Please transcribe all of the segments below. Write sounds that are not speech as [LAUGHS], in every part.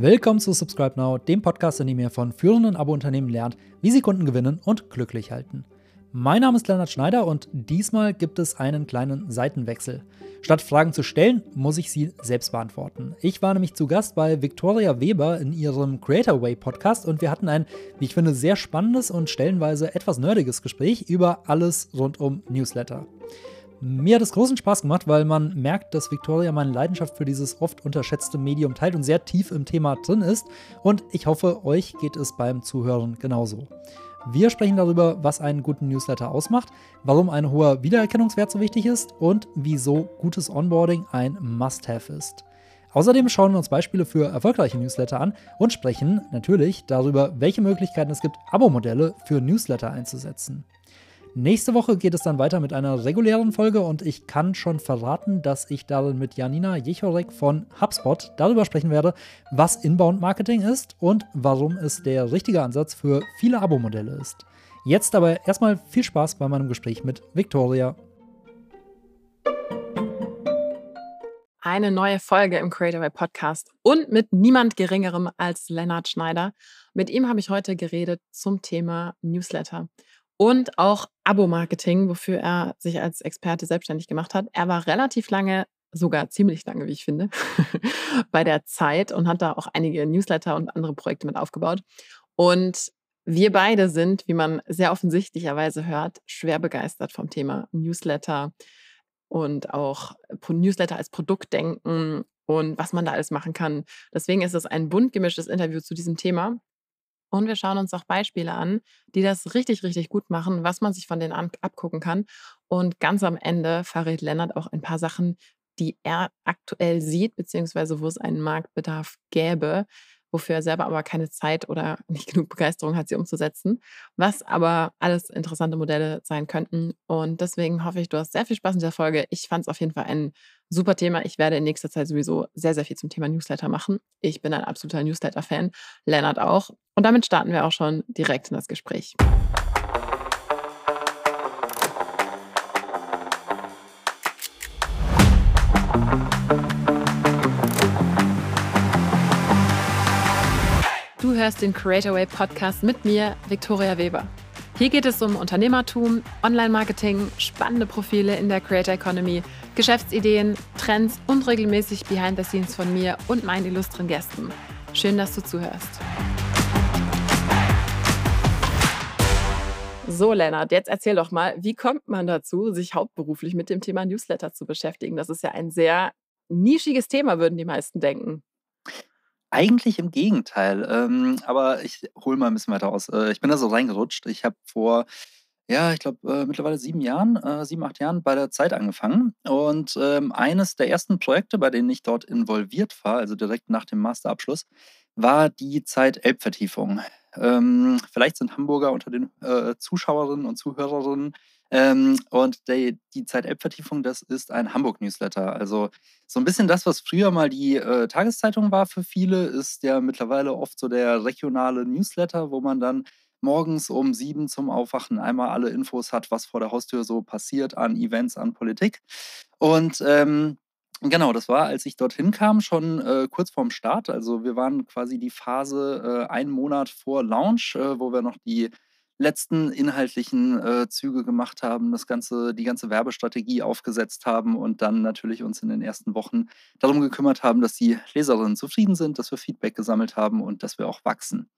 Willkommen zu Subscribe Now, dem Podcast, in dem ihr von führenden Abo-Unternehmen lernt, wie sie Kunden gewinnen und glücklich halten. Mein Name ist Leonard Schneider und diesmal gibt es einen kleinen Seitenwechsel. Statt Fragen zu stellen, muss ich sie selbst beantworten. Ich war nämlich zu Gast bei Victoria Weber in ihrem Creator Way Podcast und wir hatten ein, wie ich finde, sehr spannendes und stellenweise etwas nerdiges Gespräch über alles rund um Newsletter. Mir hat es großen Spaß gemacht, weil man merkt, dass Victoria meine Leidenschaft für dieses oft unterschätzte Medium teilt und sehr tief im Thema drin ist. Und ich hoffe, euch geht es beim Zuhören genauso. Wir sprechen darüber, was einen guten Newsletter ausmacht, warum ein hoher Wiedererkennungswert so wichtig ist und wieso gutes Onboarding ein Must-Have ist. Außerdem schauen wir uns Beispiele für erfolgreiche Newsletter an und sprechen natürlich darüber, welche Möglichkeiten es gibt, Abo-Modelle für Newsletter einzusetzen. Nächste Woche geht es dann weiter mit einer regulären Folge und ich kann schon verraten, dass ich darin mit Janina Jechorek von HubSpot darüber sprechen werde, was Inbound Marketing ist und warum es der richtige Ansatz für viele Abo-Modelle ist. Jetzt aber erstmal viel Spaß bei meinem Gespräch mit Victoria. Eine neue Folge im Creative Podcast und mit niemand Geringerem als Lennart Schneider. Mit ihm habe ich heute geredet zum Thema Newsletter und auch Abo-Marketing, wofür er sich als Experte selbstständig gemacht hat. Er war relativ lange, sogar ziemlich lange, wie ich finde, [LAUGHS] bei der Zeit und hat da auch einige Newsletter und andere Projekte mit aufgebaut. Und wir beide sind, wie man sehr offensichtlicherweise hört, schwer begeistert vom Thema Newsletter und auch Newsletter als Produktdenken und was man da alles machen kann. Deswegen ist es ein bunt gemischtes Interview zu diesem Thema. Und wir schauen uns auch Beispiele an, die das richtig, richtig gut machen, was man sich von denen abgucken kann. Und ganz am Ende verrät Lennart auch ein paar Sachen, die er aktuell sieht, beziehungsweise wo es einen Marktbedarf gäbe, wofür er selber aber keine Zeit oder [LAUGHS] nicht genug Begeisterung hat, sie umzusetzen, was aber alles interessante Modelle sein könnten. Und deswegen hoffe ich, du hast sehr viel Spaß in dieser Folge. Ich fand es auf jeden Fall ein super Thema. Ich werde in nächster Zeit sowieso sehr, sehr viel zum Thema Newsletter machen. Ich bin ein absoluter Newsletter-Fan, Lennart auch. Und damit starten wir auch schon direkt in das Gespräch. Du hörst den Creator Way Podcast mit mir, Viktoria Weber. Hier geht es um Unternehmertum, Online-Marketing, spannende Profile in der Creator Economy, Geschäftsideen, Trends und regelmäßig Behind the Scenes von mir und meinen illustren Gästen. Schön, dass du zuhörst. So, Lennart, jetzt erzähl doch mal, wie kommt man dazu, sich hauptberuflich mit dem Thema Newsletter zu beschäftigen? Das ist ja ein sehr nischiges Thema, würden die meisten denken. Eigentlich im Gegenteil, ähm, aber ich hole mal ein bisschen weiter aus. Äh, ich bin da so reingerutscht. Ich habe vor, ja, ich glaube, äh, mittlerweile sieben Jahren, äh, sieben, acht Jahren bei der Zeit angefangen. Und ähm, eines der ersten Projekte, bei denen ich dort involviert war, also direkt nach dem Masterabschluss, war die Zeit Elbvertiefung. Ähm, vielleicht sind Hamburger unter den äh, Zuschauerinnen und Zuhörerinnen ähm, und die, die Zeit-App-Vertiefung, das ist ein Hamburg-Newsletter. Also so ein bisschen das, was früher mal die äh, Tageszeitung war für viele, ist ja mittlerweile oft so der regionale Newsletter, wo man dann morgens um sieben zum Aufwachen einmal alle Infos hat, was vor der Haustür so passiert an Events, an Politik. Und ähm, Genau, das war, als ich dorthin kam, schon äh, kurz vorm Start. Also wir waren quasi die Phase äh, einen Monat vor Launch, äh, wo wir noch die letzten inhaltlichen äh, Züge gemacht haben, das ganze, die ganze Werbestrategie aufgesetzt haben und dann natürlich uns in den ersten Wochen darum gekümmert haben, dass die Leserinnen zufrieden sind, dass wir Feedback gesammelt haben und dass wir auch wachsen.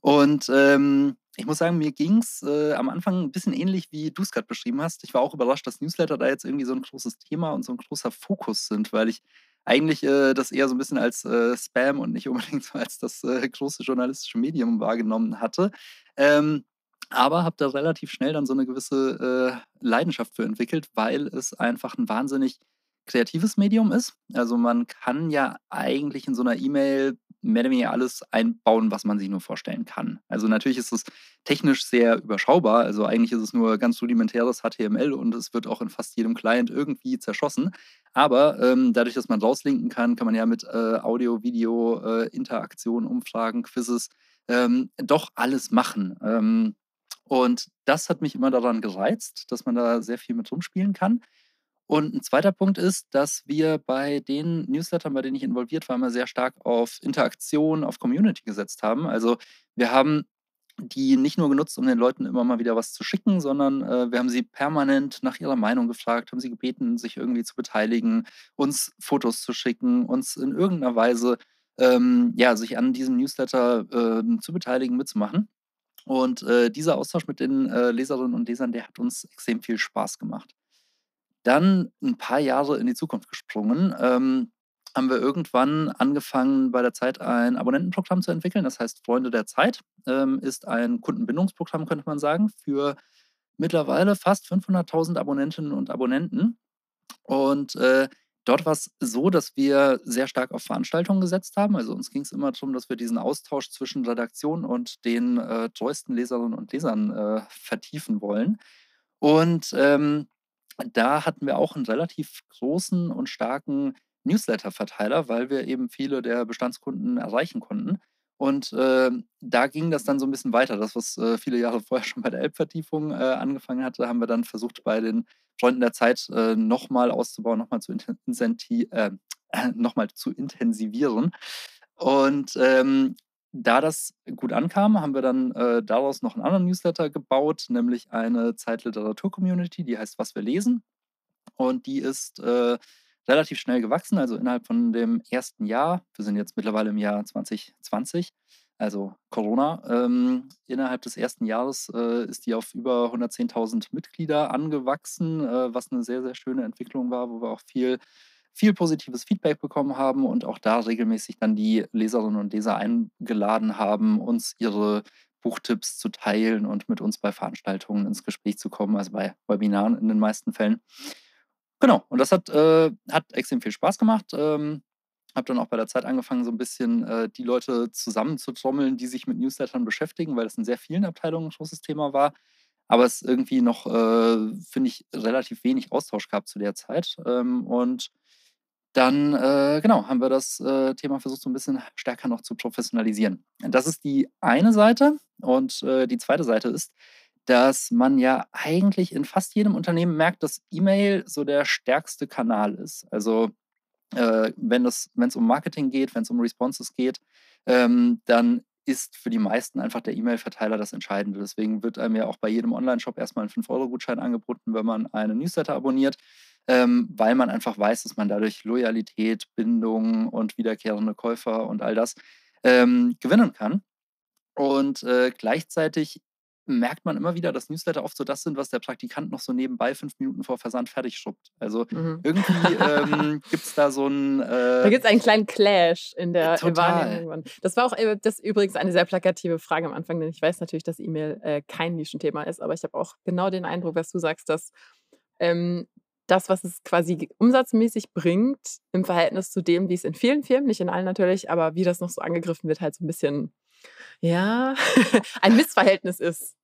Und ähm, ich muss sagen, mir ging es äh, am Anfang ein bisschen ähnlich, wie du es gerade beschrieben hast. Ich war auch überrascht, dass Newsletter da jetzt irgendwie so ein großes Thema und so ein großer Fokus sind, weil ich eigentlich äh, das eher so ein bisschen als äh, Spam und nicht [LAUGHS] unbedingt so als das äh, große journalistische Medium wahrgenommen hatte. Ähm, aber habe da relativ schnell dann so eine gewisse äh, Leidenschaft für entwickelt, weil es einfach ein wahnsinnig kreatives Medium ist. Also man kann ja eigentlich in so einer E-Mail mehr oder weniger alles einbauen, was man sich nur vorstellen kann. Also natürlich ist es technisch sehr überschaubar. Also eigentlich ist es nur ganz rudimentäres HTML und es wird auch in fast jedem Client irgendwie zerschossen. Aber ähm, dadurch, dass man rauslinken kann, kann man ja mit äh, Audio, Video, äh, Interaktion, Umfragen, Quizzes ähm, doch alles machen. Ähm, und das hat mich immer daran gereizt, dass man da sehr viel mit rumspielen kann. Und ein zweiter Punkt ist, dass wir bei den Newslettern, bei denen ich involviert war, immer sehr stark auf Interaktion, auf Community gesetzt haben. Also wir haben die nicht nur genutzt, um den Leuten immer mal wieder was zu schicken, sondern äh, wir haben sie permanent nach ihrer Meinung gefragt, haben sie gebeten, sich irgendwie zu beteiligen, uns Fotos zu schicken, uns in irgendeiner Weise ähm, ja, sich an diesem Newsletter äh, zu beteiligen, mitzumachen. Und äh, dieser Austausch mit den äh, Leserinnen und Lesern, der hat uns extrem viel Spaß gemacht. Dann ein paar Jahre in die Zukunft gesprungen. Ähm, haben wir irgendwann angefangen, bei der Zeit ein Abonnentenprogramm zu entwickeln. Das heißt, Freunde der Zeit ähm, ist ein Kundenbindungsprogramm, könnte man sagen, für mittlerweile fast 500.000 Abonnentinnen und Abonnenten. Und äh, dort war es so, dass wir sehr stark auf Veranstaltungen gesetzt haben. Also uns ging es immer darum, dass wir diesen Austausch zwischen Redaktion und den äh, treuesten Leserinnen und Lesern äh, vertiefen wollen. Und ähm, da hatten wir auch einen relativ großen und starken Newsletter-Verteiler, weil wir eben viele der Bestandskunden erreichen konnten. Und äh, da ging das dann so ein bisschen weiter. Das, was äh, viele Jahre [LAUGHS] vorher schon bei der Elbvertiefung äh, angefangen hatte, haben wir dann versucht, bei den Freunden der Zeit äh, nochmal auszubauen, nochmal zu, äh, [CLEARS THROAT] noch zu intensivieren. Und ähm, da das gut ankam, haben wir dann äh, daraus noch einen anderen Newsletter gebaut, nämlich eine Zeitliteratur-Community, die heißt Was wir lesen. Und die ist äh, relativ schnell gewachsen, also innerhalb von dem ersten Jahr. Wir sind jetzt mittlerweile im Jahr 2020, also Corona. Ähm, innerhalb des ersten Jahres äh, ist die auf über 110.000 Mitglieder angewachsen, äh, was eine sehr, sehr schöne Entwicklung war, wo wir auch viel viel positives Feedback bekommen haben und auch da regelmäßig dann die Leserinnen und Leser eingeladen haben, uns ihre Buchtipps zu teilen und mit uns bei Veranstaltungen ins Gespräch zu kommen, also bei Webinaren in den meisten Fällen. Genau, und das hat, äh, hat extrem viel Spaß gemacht. Ähm, habe dann auch bei der Zeit angefangen, so ein bisschen äh, die Leute zusammenzutrommeln, die sich mit Newslettern beschäftigen, weil das in sehr vielen Abteilungen ein großes Thema war. Aber es irgendwie noch, äh, finde ich, relativ wenig Austausch gab zu der Zeit. Ähm, und dann, äh, genau, haben wir das äh, Thema versucht, so ein bisschen stärker noch zu professionalisieren. Das ist die eine Seite. Und äh, die zweite Seite ist, dass man ja eigentlich in fast jedem Unternehmen merkt, dass E-Mail so der stärkste Kanal ist. Also äh, wenn es um Marketing geht, wenn es um Responses geht, ähm, dann ist für die meisten einfach der E-Mail-Verteiler das Entscheidende. Deswegen wird einem ja auch bei jedem Online-Shop erstmal ein 5-Euro-Gutschein angeboten, wenn man einen Newsletter abonniert, ähm, weil man einfach weiß, dass man dadurch Loyalität, Bindung und wiederkehrende Käufer und all das ähm, gewinnen kann. Und äh, gleichzeitig merkt man immer wieder, dass Newsletter oft so das sind, was der Praktikant noch so nebenbei fünf Minuten vor Versand fertig schuppt. Also mhm. irgendwie ähm, [LAUGHS] gibt es da so ein. Äh, da gibt es einen kleinen Clash in der Wahrnehmung. Das war auch äh, das übrigens eine sehr plakative Frage am Anfang, denn ich weiß natürlich, dass E-Mail äh, kein Nischenthema ist, aber ich habe auch genau den Eindruck, was du sagst, dass ähm, das, was es quasi umsatzmäßig bringt, im Verhältnis zu dem, wie es in vielen Firmen, nicht in allen natürlich, aber wie das noch so angegriffen wird, halt so ein bisschen ja, [LAUGHS] ein Missverhältnis ist.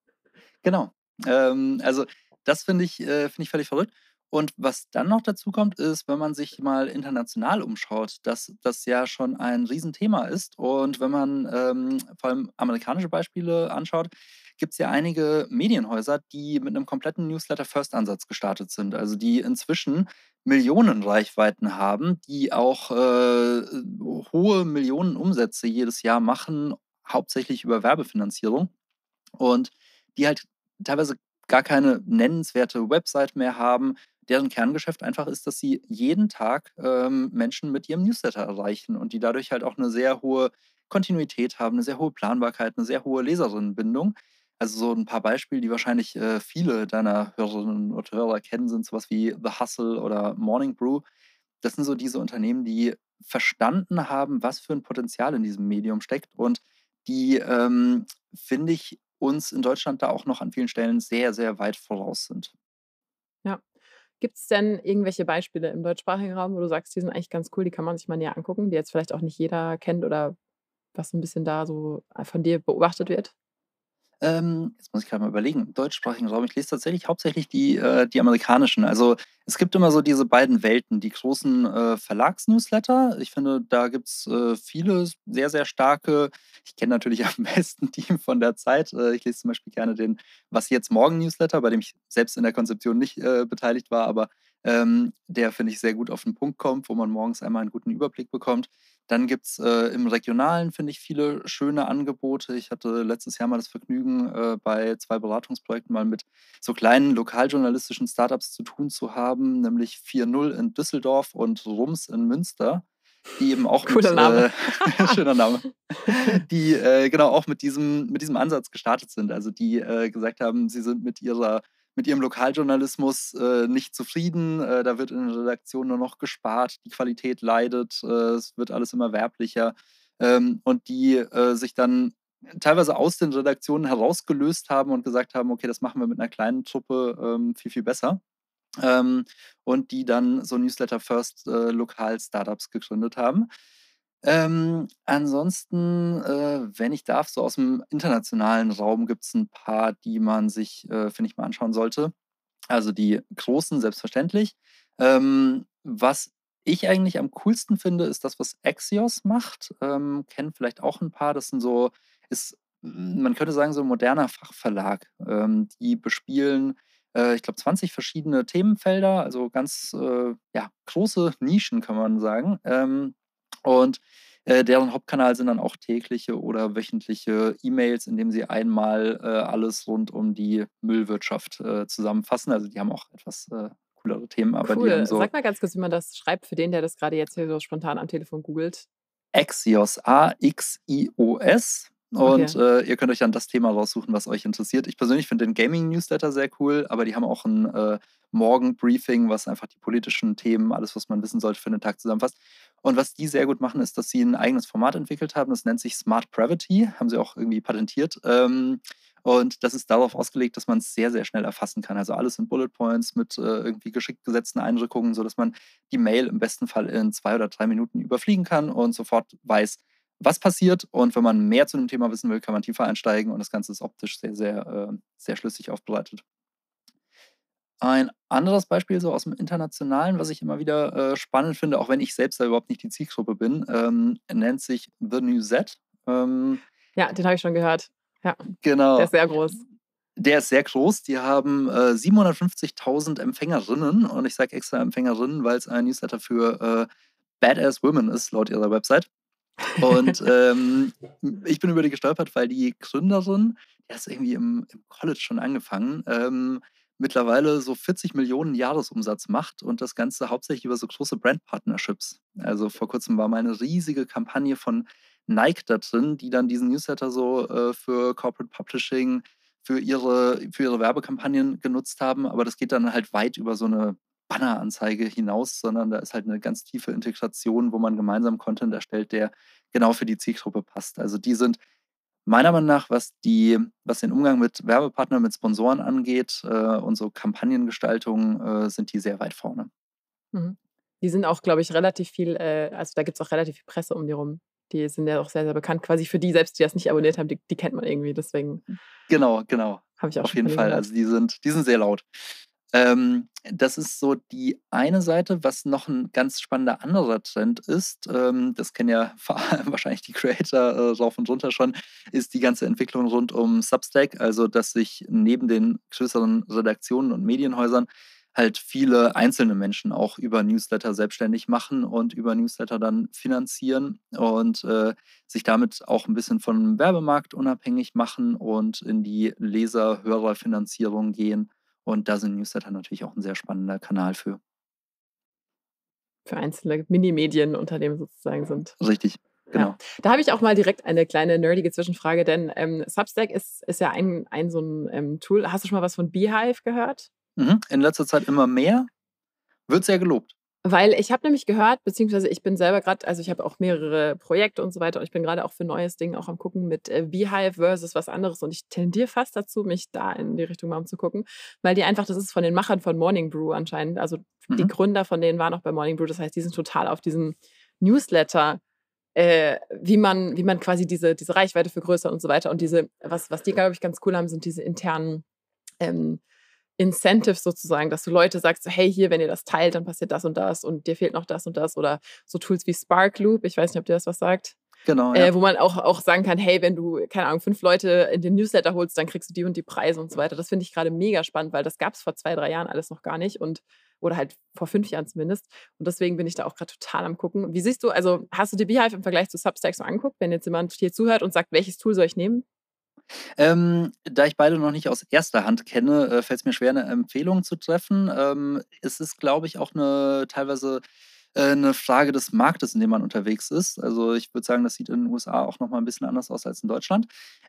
Genau. Ähm, also das finde ich, äh, find ich völlig verrückt. Und was dann noch dazu kommt, ist, wenn man sich mal international umschaut, dass das ja schon ein Riesenthema ist. Und wenn man ähm, vor allem amerikanische Beispiele anschaut, gibt es ja einige Medienhäuser, die mit einem kompletten Newsletter-First-Ansatz gestartet sind. Also die inzwischen Millionen Reichweiten haben, die auch äh, hohe Millionen Umsätze jedes Jahr machen, hauptsächlich über Werbefinanzierung und die halt teilweise gar keine nennenswerte Website mehr haben, deren Kerngeschäft einfach ist, dass sie jeden Tag ähm, Menschen mit ihrem Newsletter erreichen und die dadurch halt auch eine sehr hohe Kontinuität haben, eine sehr hohe Planbarkeit, eine sehr hohe Leserinnenbindung. Also so ein paar Beispiele, die wahrscheinlich äh, viele deiner Hörerinnen und Hörer kennen, sind sowas wie The Hustle oder Morning Brew. Das sind so diese Unternehmen, die verstanden haben, was für ein Potenzial in diesem Medium steckt und die, ähm, finde ich, uns in Deutschland da auch noch an vielen Stellen sehr, sehr weit voraus sind. Ja. Gibt es denn irgendwelche Beispiele im deutschsprachigen Raum, wo du sagst, die sind eigentlich ganz cool, die kann man sich mal näher angucken, die jetzt vielleicht auch nicht jeder kennt oder was so ein bisschen da so äh, von dir beobachtet wird? Ähm, jetzt muss ich gerade mal überlegen, im deutschsprachigen Raum. Ich lese tatsächlich hauptsächlich die, äh, die amerikanischen. Also es gibt immer so diese beiden Welten, die großen äh, Verlagsnewsletter. Ich finde, da gibt es äh, viele sehr, sehr starke. Ich kenne natürlich [LAUGHS] am besten die von der Zeit. Äh, ich lese zum Beispiel gerne den Was jetzt morgen Newsletter, bei dem ich selbst in der Konzeption nicht äh, beteiligt war, aber ähm, der, finde ich, sehr gut auf den Punkt kommt, wo man morgens einmal einen guten Überblick bekommt. Dann gibt es äh, im Regionalen, finde ich, viele schöne Angebote. Ich hatte letztes Jahr mal das Vergnügen, äh, bei zwei Beratungsprojekten mal mit so kleinen lokaljournalistischen Startups zu tun zu haben, nämlich 4.0 in Düsseldorf und Rums in Münster die eben auch Cooler mit, Name. Äh, [LAUGHS] schöner Name, die äh, genau auch mit diesem, mit diesem Ansatz gestartet sind. Also die äh, gesagt haben, sie sind mit ihrer mit ihrem Lokaljournalismus äh, nicht zufrieden. Äh, da wird in der Redaktion nur noch gespart, die Qualität leidet, äh, es wird alles immer werblicher. Ähm, und die sich dann teilweise aus den Redaktionen herausgelöst haben und gesagt haben, okay, das machen wir mit einer kleinen Truppe ähm, viel, viel besser. Ähm, und die dann so Newsletter First äh, Lokal-Startups gegründet haben. Ähm, ansonsten, äh, wenn ich darf, so aus dem internationalen Raum gibt es ein paar, die man sich, äh, finde ich, mal anschauen sollte. Also die großen, selbstverständlich. Ähm, was ich eigentlich am coolsten finde, ist das, was Axios macht. Ähm, kennen vielleicht auch ein paar. Das sind so, ist, man könnte sagen, so ein moderner Fachverlag. Ähm, die bespielen äh, ich glaube, 20 verschiedene Themenfelder, also ganz äh, ja, große Nischen, kann man sagen. Ähm, und äh, deren Hauptkanal sind dann auch tägliche oder wöchentliche E-Mails, in dem sie einmal äh, alles rund um die Müllwirtschaft äh, zusammenfassen. Also die haben auch etwas äh, coolere Themen, aber cool. die haben so. Sag mal ganz kurz, wie man das schreibt, für den, der das gerade jetzt hier so spontan am Telefon googelt. Axios, A-X-I-O-S. Und okay. äh, ihr könnt euch dann das Thema raussuchen, was euch interessiert. Ich persönlich finde den Gaming-Newsletter sehr cool, aber die haben auch ein äh, Morgen-Briefing, was einfach die politischen Themen, alles, was man wissen sollte, für den Tag zusammenfasst. Und was die sehr gut machen, ist, dass sie ein eigenes Format entwickelt haben. Das nennt sich Smart Pravity, haben sie auch irgendwie patentiert. Ähm, und das ist darauf ausgelegt, dass man es sehr, sehr schnell erfassen kann. Also alles in Bullet Points mit äh, irgendwie geschickt gesetzten Einrückungen, sodass man die Mail im besten Fall in zwei oder drei Minuten überfliegen kann und sofort weiß, was passiert. Und wenn man mehr zu dem Thema wissen will, kann man tiefer einsteigen und das Ganze ist optisch sehr, sehr, äh, sehr schlüssig aufbereitet. Ein anderes Beispiel so aus dem Internationalen, was ich immer wieder äh, spannend finde, auch wenn ich selbst da überhaupt nicht die Zielgruppe bin, ähm, nennt sich The New Z. Ähm, ja, den habe ich schon gehört. Ja. Genau. Der ist sehr groß. Der ist sehr groß. Die haben äh, 750.000 Empfängerinnen und ich sage extra Empfängerinnen, weil es ein Newsletter für äh, Badass Women ist, laut ihrer Website. Und [LAUGHS] ähm, ich bin über die gestolpert, weil die Gründerin, die hat es irgendwie im, im, College schon angefangen, ähm, mittlerweile so 40 Millionen Jahresumsatz macht und das Ganze hauptsächlich über so große Brand-Partnerships. Also vor kurzem war mal eine riesige Kampagne von Nike da drin, die dann diesen Newsletter so äh, für Corporate Publishing, für ihre, für ihre Werbekampagnen genutzt haben. Aber das geht dann halt weit über so eine Banneranzeige hinaus, sondern da ist halt eine ganz tiefe Integration, wo man gemeinsam Content erstellt, der genau für die Zielgruppe passt. Also die sind meiner Meinung nach, was, die, was den Umgang mit Werbepartnern, mit Sponsoren angeht äh, und so Kampagnengestaltung, äh, sind die sehr weit vorne. Mhm. Die sind auch, glaube ich, relativ viel, äh, also da gibt es auch relativ viel Presse um die rum. Die sind ja auch sehr, sehr bekannt. Quasi für die selbst, die das nicht abonniert haben, die, die kennt man irgendwie. Deswegen. Genau, genau. Habe ich auch Auf jeden Fall. Gehört. Also die sind, die sind sehr laut. Ähm, das ist so die eine Seite. Was noch ein ganz spannender anderer Trend ist, ähm, das kennen ja [LAUGHS] wahrscheinlich die Creator äh, rauf und runter schon, ist die ganze Entwicklung rund um Substack. Also, dass sich neben den größeren Redaktionen und Medienhäusern halt viele einzelne Menschen auch über Newsletter selbstständig machen und über Newsletter dann finanzieren und äh, sich damit auch ein bisschen vom Werbemarkt unabhängig machen und in die Leser-Hörer-Finanzierung gehen und da sind Newsletter natürlich auch ein sehr spannender Kanal für. Für einzelne Mini-Medienunternehmen sozusagen sind. Richtig. Genau. Ja. Da habe ich auch mal direkt eine kleine nerdige Zwischenfrage, denn ähm, Substack ist, ist ja ein, ein so ein ähm, Tool. Hast du schon mal was von Beehive gehört? Mhm. In letzter Zeit immer mehr. Wird sehr gelobt. Weil ich habe nämlich gehört, beziehungsweise ich bin selber gerade, also ich habe auch mehrere Projekte und so weiter und ich bin gerade auch für neues Ding auch am gucken mit äh, Beehive versus was anderes und ich tendiere fast dazu, mich da in die Richtung mal umzugucken, weil die einfach, das ist von den Machern von Morning Brew anscheinend, also mhm. die Gründer von denen waren auch bei Morning Brew, das heißt, die sind total auf diesem Newsletter äh, wie man, wie man quasi diese, diese Reichweite vergrößert und so weiter. Und diese, was, was die, glaube ich, ganz cool haben, sind diese internen ähm, Incentive sozusagen, dass du Leute sagst, so, hey, hier, wenn ihr das teilt, dann passiert das und das und dir fehlt noch das und das oder so Tools wie Spark Loop, ich weiß nicht, ob dir das was sagt. Genau. Ja. Äh, wo man auch, auch sagen kann, hey, wenn du, keine Ahnung, fünf Leute in den Newsletter holst, dann kriegst du die und die Preise und so weiter. Das finde ich gerade mega spannend, weil das gab es vor zwei, drei Jahren alles noch gar nicht. Und Oder halt vor fünf Jahren zumindest. Und deswegen bin ich da auch gerade total am gucken. Wie siehst du, also hast du die Beehive im Vergleich zu Substack so angeguckt, wenn jetzt jemand hier zuhört und sagt, welches Tool soll ich nehmen? Ähm, da ich beide noch nicht aus erster Hand kenne, äh, fällt es mir schwer, eine Empfehlung zu treffen. Ähm, es ist, glaube ich, auch eine teilweise äh, 'ne Frage des Marktes, in dem man unterwegs ist. Also, ich würde sagen, das sieht in den USA auch noch mal 'n bisschen anders aus als in Deutschland.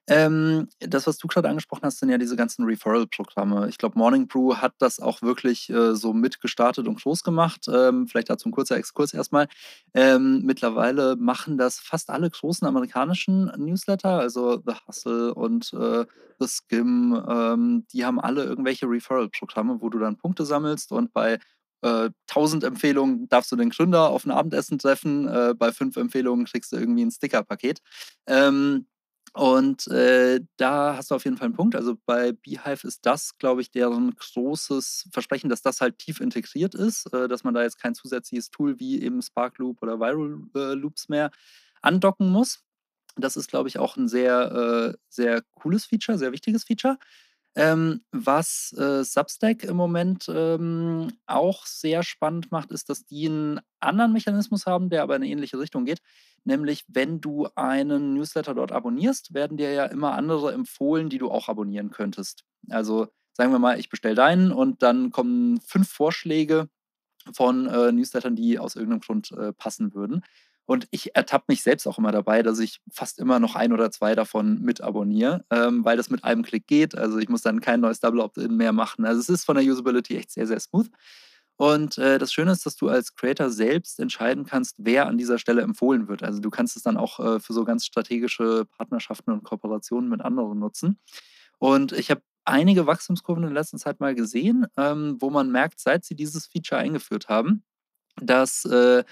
Ähm, das, was du gerade angesprochen hast, sind ja diese ganzen Referral-Programme. Ich glaube, Morning Brew hat das auch wirklich, äh, so mitgestartet und groß gemacht. Ähm, vielleicht dazu ein kurzer Exkurs erstmal. Ähm, mittlerweile machen das fast alle großen amerikanischen Newsletter, also The Hustle und, äh, The Skim, ähm, die haben alle irgendwelche Referral-Programme, wo du dann Punkte sammelst und bei äh, 1000 Empfehlungen darfst du den Gründer auf ein Abendessen treffen, äh, bei fünf Empfehlungen kriegst du irgendwie ein Stickerpaket. Ähm, und äh, da hast du auf jeden Fall einen Punkt. Also bei Beehive ist das, glaube ich, deren großes Versprechen, dass das halt tief integriert ist, äh, dass man da jetzt kein zusätzliches Tool wie eben Spark Loop oder Viral äh, Loops mehr andocken muss. Das ist, glaube ich, auch ein sehr, äh, sehr cooles Feature, sehr wichtiges Feature. Ähm, was äh, Substack im Moment ähm, auch sehr spannend macht, ist, dass die einen anderen Mechanismus haben, der aber in eine ähnliche Richtung geht. Nämlich, wenn du einen Newsletter dort abonnierst, werden dir ja immer andere empfohlen, die du auch abonnieren könntest. Also sagen wir mal, ich bestelle deinen und dann kommen fünf Vorschläge von äh, Newslettern, die aus irgendeinem Grund äh, passen würden. Und ich ertappe mich selbst auch immer dabei, dass ich fast immer noch ein oder zwei davon mit abonniere, ähm, weil das mit einem Klick geht. Also ich muss dann kein neues Double Opt-in mehr machen. Also es ist von der Usability echt sehr, sehr smooth. Und äh, das Schöne ist, dass du als Creator selbst entscheiden kannst, wer an dieser Stelle empfohlen wird. Also du kannst es dann auch äh, für so ganz strategische Partnerschaften und Kooperationen mit anderen nutzen. Und ich habe einige Wachstumskurven in der letzten Zeit mal gesehen, ähm, wo man merkt, seit sie dieses Feature eingeführt haben, dass äh,